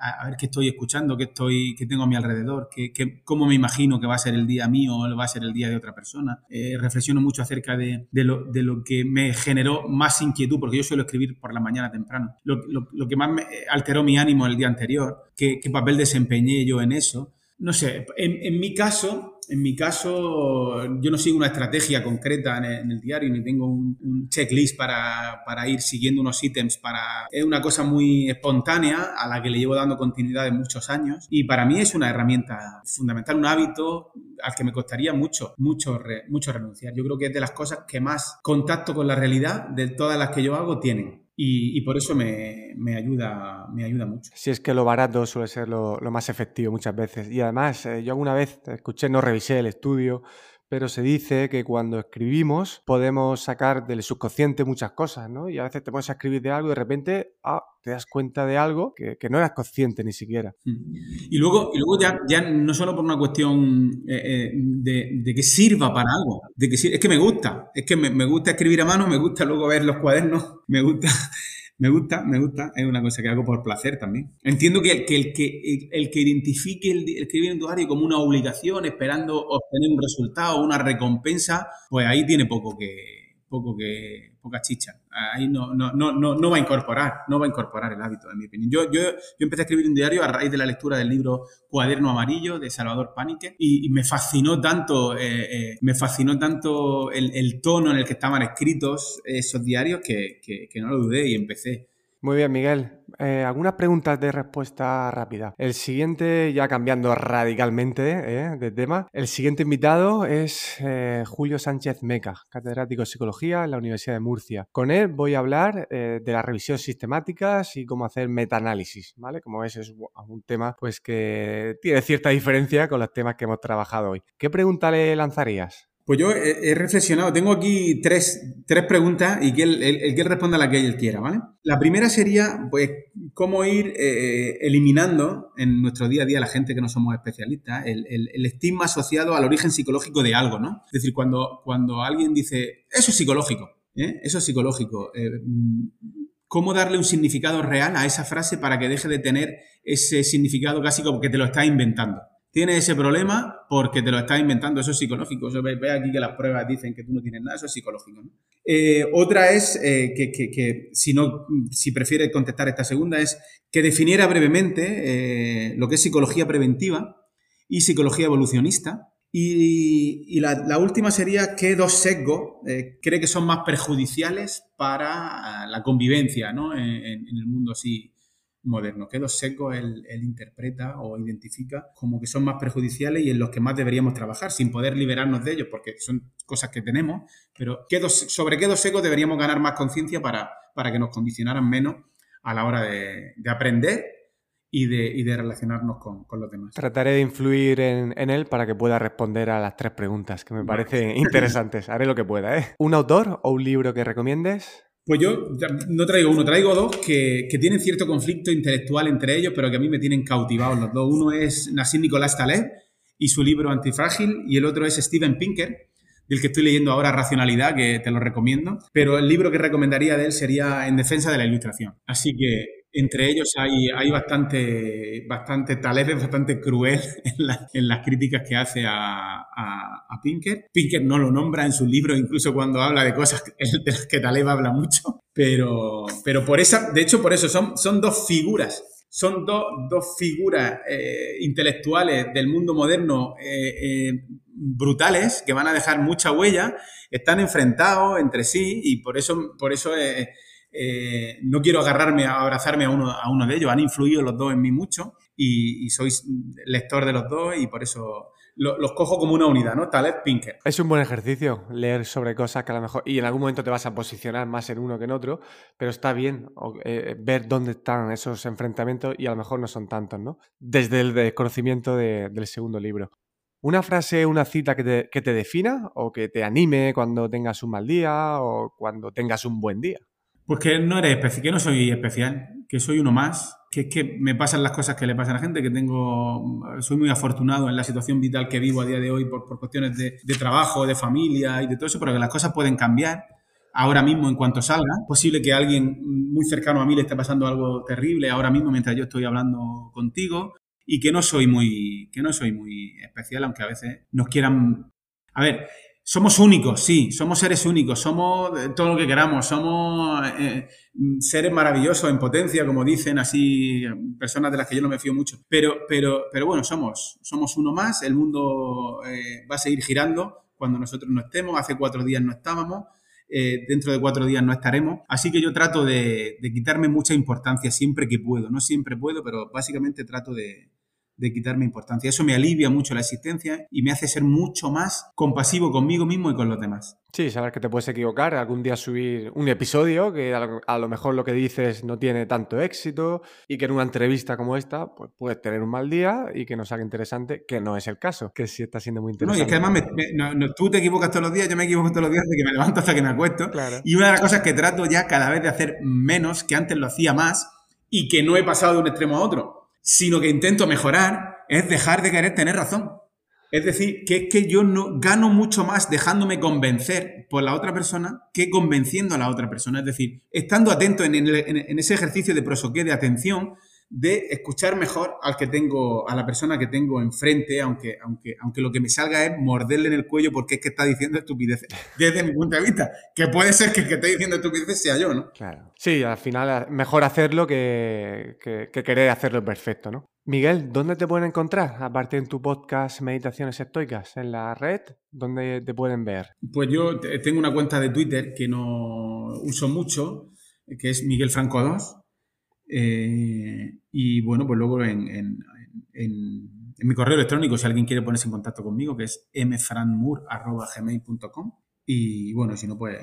Speaker 1: a ver qué estoy escuchando, qué, estoy, qué tengo a mi alrededor, qué, cómo me imagino que va a ser el día mío o va a ser el día de otra persona. Eh, reflexiono mucho acerca de, lo, de, lo, que me generó más inquietud, porque yo suelo escribir por la mañana temprano. Lo, lo que más me alteró mi ánimo el día anterior, qué, qué papel desempeñé yo en eso. No sé, en mi caso, en mi caso, yo no sigo una estrategia concreta en el, diario, ni tengo un, checklist para, para, ir siguiendo unos ítems. Para... Es una cosa muy espontánea a la que le llevo dando continuidad en muchos años y para mí es una herramienta fundamental, un hábito al que me costaría mucho, mucho, mucho renunciar. Yo creo que es de las cosas que más contacto con la realidad de todas las que yo hago tienen. Y, por eso me, ayuda, me ayuda mucho.
Speaker 2: Si es que lo barato suele ser lo, más efectivo muchas veces. Y además, eh, yo alguna vez escuché, no revisé el estudio, pero se dice que cuando escribimos podemos sacar del subconsciente muchas cosas, ¿no? Y a veces te pones a escribir de algo y de repente ah, te das cuenta de algo que, no eras consciente ni siquiera.
Speaker 1: Mm. Y luego, y luego ya, ya no solo por una cuestión eh, eh, de, que sirva para algo, de que es que me gusta, es que me, me gusta escribir a mano, me gusta luego ver los cuadernos, [laughs] me gusta me gusta, me gusta. Es una cosa que hago por placer también. Entiendo que el que, el que, el, que identifique el, escribir en diario como una obligación, esperando obtener un resultado, una recompensa, pues ahí tiene poco que, poco que, poca chicha. Ahí no, no, no, no, va a incorporar, no va a incorporar el hábito, en mi opinión. Yo, yo, yo empecé a escribir un diario a raíz de la lectura del libro Cuaderno Amarillo de Salvador Panique y, me fascinó tanto, eh, eh, me fascinó tanto el, el, tono en el que estaban escritos esos diarios que, que, que no lo dudé y empecé.
Speaker 2: Muy bien, Miguel. Eh, algunas preguntas de respuesta rápida. El siguiente, ya cambiando radicalmente eh, de tema, el siguiente invitado es eh, Julio Sánchez Meca, catedrático de Psicología en la Universidad de Murcia. Con él voy a hablar de la revisión sistemáticas y cómo hacer metaanálisis, ¿vale? Como ves, es un tema pues que tiene cierta diferencia con los temas que hemos trabajado hoy. ¿Qué pregunta le lanzarías?
Speaker 1: Pues yo he, reflexionado, tengo aquí tres, preguntas y que él, el, que él responda la que él quiera, ¿vale? La primera sería, pues, cómo ir eh, eliminando en nuestro día a día la gente que no somos especialistas, el, estigma asociado al origen psicológico de algo, ¿no? Es decir, cuando, cuando alguien dice, eso es psicológico, ¿eh? eso es psicológico, eh, ¿cómo darle un significado real a esa frase para que deje de tener ese significado casi como que te lo estás inventando? Tienes ese problema porque te lo estás inventando, eso es psicológico. ve, aquí que las pruebas dicen que tú no tienes nada, eso es psicológico. Eh, otra es eh, que, si no, si prefieres contestar esta segunda, es que definiera brevemente eh, lo que es psicología preventiva y psicología evolucionista. Y, la, última sería qué dos sesgos cree que son más perjudiciales para la convivencia ¿no? en el mundo así moderno, que dos secos él, interpreta o identifica como que son más perjudiciales y en los que más deberíamos trabajar, sin poder liberarnos de ellos, porque son cosas que tenemos, pero ¿qué sobre qué dos secos deberíamos ganar más conciencia para, para que nos condicionaran menos a la hora de, aprender y de, de relacionarnos con, los demás.
Speaker 2: Trataré de influir en, él para que pueda responder a las tres preguntas que me parecen interesantes. Haré lo que pueda. ¿eh? ¿Un autor o un libro que recomiendes?
Speaker 1: Pues yo no traigo uno, traigo dos que, tienen cierto conflicto intelectual entre ellos, pero que a mí me tienen cautivados los dos. Uno es Nassim Nicolás Taleb y su libro Antifrágil, y el otro es Steven Pinker, del que estoy leyendo ahora Racionalidad, que te lo recomiendo. Pero el libro que recomendaría de él sería En defensa de la ilustración. Así que entre ellos hay, hay bastante, bastante talento, bastante cruel [laughs] en, las críticas que hace a, a, Pinker. Pinker no lo nombra en su libro, incluso cuando habla de cosas de las que Taleb habla mucho. Pero, pero por esa, de hecho, por eso son, son dos figuras son dos figuras eh, intelectuales del mundo moderno eh, eh, brutales que van a dejar mucha huella, están enfrentados entre sí y por eso, por eso eh, no quiero agarrarme a abrazarme a uno, a uno de ellos. Han influido los dos en mí mucho y, soy lector de los dos y por eso los cojo como una unidad, ¿no? Taleb Pinker.
Speaker 2: Es un buen ejercicio leer sobre cosas que a lo mejor. Y en algún momento te vas a posicionar más en uno que en otro, pero está bien eh, ver dónde están esos enfrentamientos y a lo mejor no son tantos, ¿no? Desde el desconocimiento del segundo libro. ¿Una frase, una cita que te, que te defina o que te anime cuando tengas un mal día o cuando tengas un buen día?
Speaker 1: Pues que no eres especial, que no soy especial, que soy uno más, que es que me pasan las cosas que le pasan a la gente, que tengo, soy muy afortunado en la situación vital que vivo a día de hoy por, cuestiones de, trabajo, de familia y de todo eso, pero que las cosas pueden cambiar ahora mismo en cuanto salga. Es posible que alguien muy cercano a mí le esté pasando algo terrible ahora mismo mientras yo estoy hablando contigo y que no soy muy, que no soy muy especial, aunque a veces nos quieran... A ver, somos únicos, sí, somos seres únicos, somos todo lo que queramos, somos eh, seres maravillosos en potencia, como dicen así personas de las que yo no me fío mucho. Pero, pero, pero bueno, somos, somos uno más, el mundo eh, va a seguir girando cuando nosotros no estemos, hace cuatro días no estábamos. Eh, dentro de cuatro días no estaremos. Así que yo trato de quitarme mucha importancia siempre que puedo. No siempre puedo, pero básicamente trato de, de quitarme importancia. Eso me alivia mucho la existencia y me hace ser mucho más compasivo conmigo mismo y con los demás.
Speaker 2: Sí, saber que te puedes equivocar, algún día subir un episodio que a lo mejor lo que dices no tiene tanto éxito y que en una entrevista como esta pues puedes tener un mal día y que no salga interesante, que no es el caso, que sí está siendo muy interesante.
Speaker 1: No, y es que además tú te equivocas todos los días, yo me equivoco todos los días de que me levanto hasta que me acuesto. Y una de las cosas que trato ya cada vez de hacer menos, que antes lo hacía más y que no he pasado de un extremo a otro sino que intento mejorar, es dejar de querer tener razón. Es decir, que es que yo no gano mucho más dejándome convencer por la otra persona que convenciendo a la otra persona. Es decir, estando atento en, en ese ejercicio de prosoqué, de atención, de escuchar mejor al que tengo, a la persona que tengo enfrente, aunque, aunque, aunque lo que me salga es morderle en el cuello porque es que está diciendo estupideces, [laughs] desde mi punto de vista, que puede ser que el que esté diciendo estupideces sea yo, ¿no?
Speaker 2: Claro. Sí, al final mejor hacerlo que, que, querer hacerlo perfecto, ¿no? Miguel, ¿dónde te pueden encontrar? Aparte en tu podcast Meditaciones Estoicas, en la red, ¿dónde te pueden ver?
Speaker 1: Pues yo tengo una cuenta de Twitter que no uso mucho, que es Miguel Franco 2 eh, y bueno, pues luego en, mi correo electrónico, si alguien quiere ponerse en contacto conmigo, que es mfranmur.gmail.com. Y bueno, si no, pues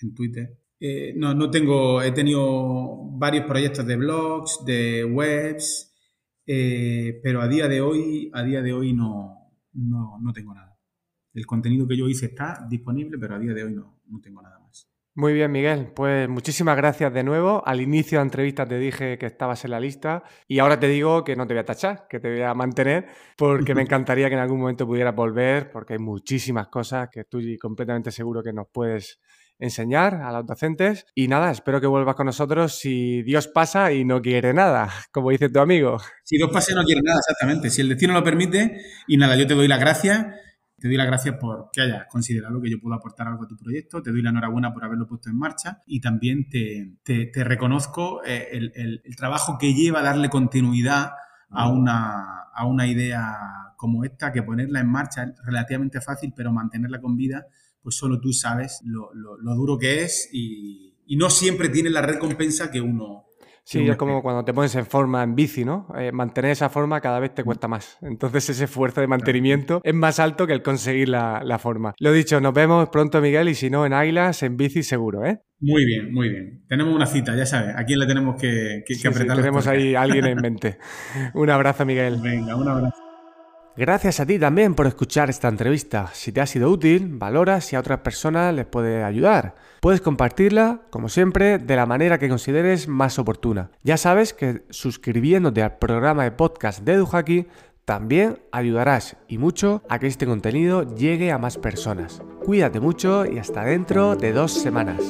Speaker 1: en Twitter. Eh, no, no tengo, he tenido varios proyectos de blogs, de webs, eh, pero a día de hoy, a día de hoy no, no, no, tengo nada. El contenido que yo hice está disponible, pero a día de hoy no, no tengo nada.
Speaker 2: Muy bien, Miguel. Pues muchísimas gracias de nuevo. Al inicio de la entrevista te dije que estabas en la lista y ahora te digo que no te voy a tachar, que te voy a mantener, porque me [laughs] encantaría que en algún momento pudieras volver, porque hay muchísimas cosas que estoy completamente seguro que nos puedes enseñar a los docentes. Y nada, espero que vuelvas con nosotros si Dios pasa y no quiere nada, [laughs] como dice tu amigo.
Speaker 1: Si Dios pasa y no quiere nada, exactamente. Si el destino lo permite, y nada, yo te doy las gracias te doy las gracias por que hayas considerado que yo puedo aportar algo a tu proyecto, te doy la enhorabuena por haberlo puesto en marcha y también te, te, reconozco eh, el, el, trabajo que lleva a darle continuidad a una, a una idea como esta, que ponerla en marcha es relativamente fácil, pero mantenerla con vida, pues solo tú sabes lo, lo, lo duro que es y, y no siempre tiene la recompensa que uno,
Speaker 2: Sí, es como cuando te pones en forma en bici, ¿no? Eh, mantener esa forma cada vez te cuesta más. Entonces ese esfuerzo de mantenimiento es más alto que el conseguir la, forma. Lo dicho, nos vemos pronto, Miguel, y si no, en Águilas, en bici seguro, ¿eh?
Speaker 1: Muy bien, muy bien. Tenemos una cita, ya sabes. ¿A quién le tenemos que, que,
Speaker 2: apretar? tenemos ahí a alguien en mente. [laughs] un abrazo, Miguel.
Speaker 1: Venga, un abrazo.
Speaker 2: Gracias a ti también por escuchar esta entrevista. Si te ha sido útil, valora si a otras personas les puede ayudar. Puedes compartirla, como siempre, de la manera que consideres más oportuna. Ya sabes que suscribiéndote al programa de podcast de EduHaki también ayudarás y mucho a que este contenido llegue a más personas. Cuídate mucho y hasta dentro de dos semanas.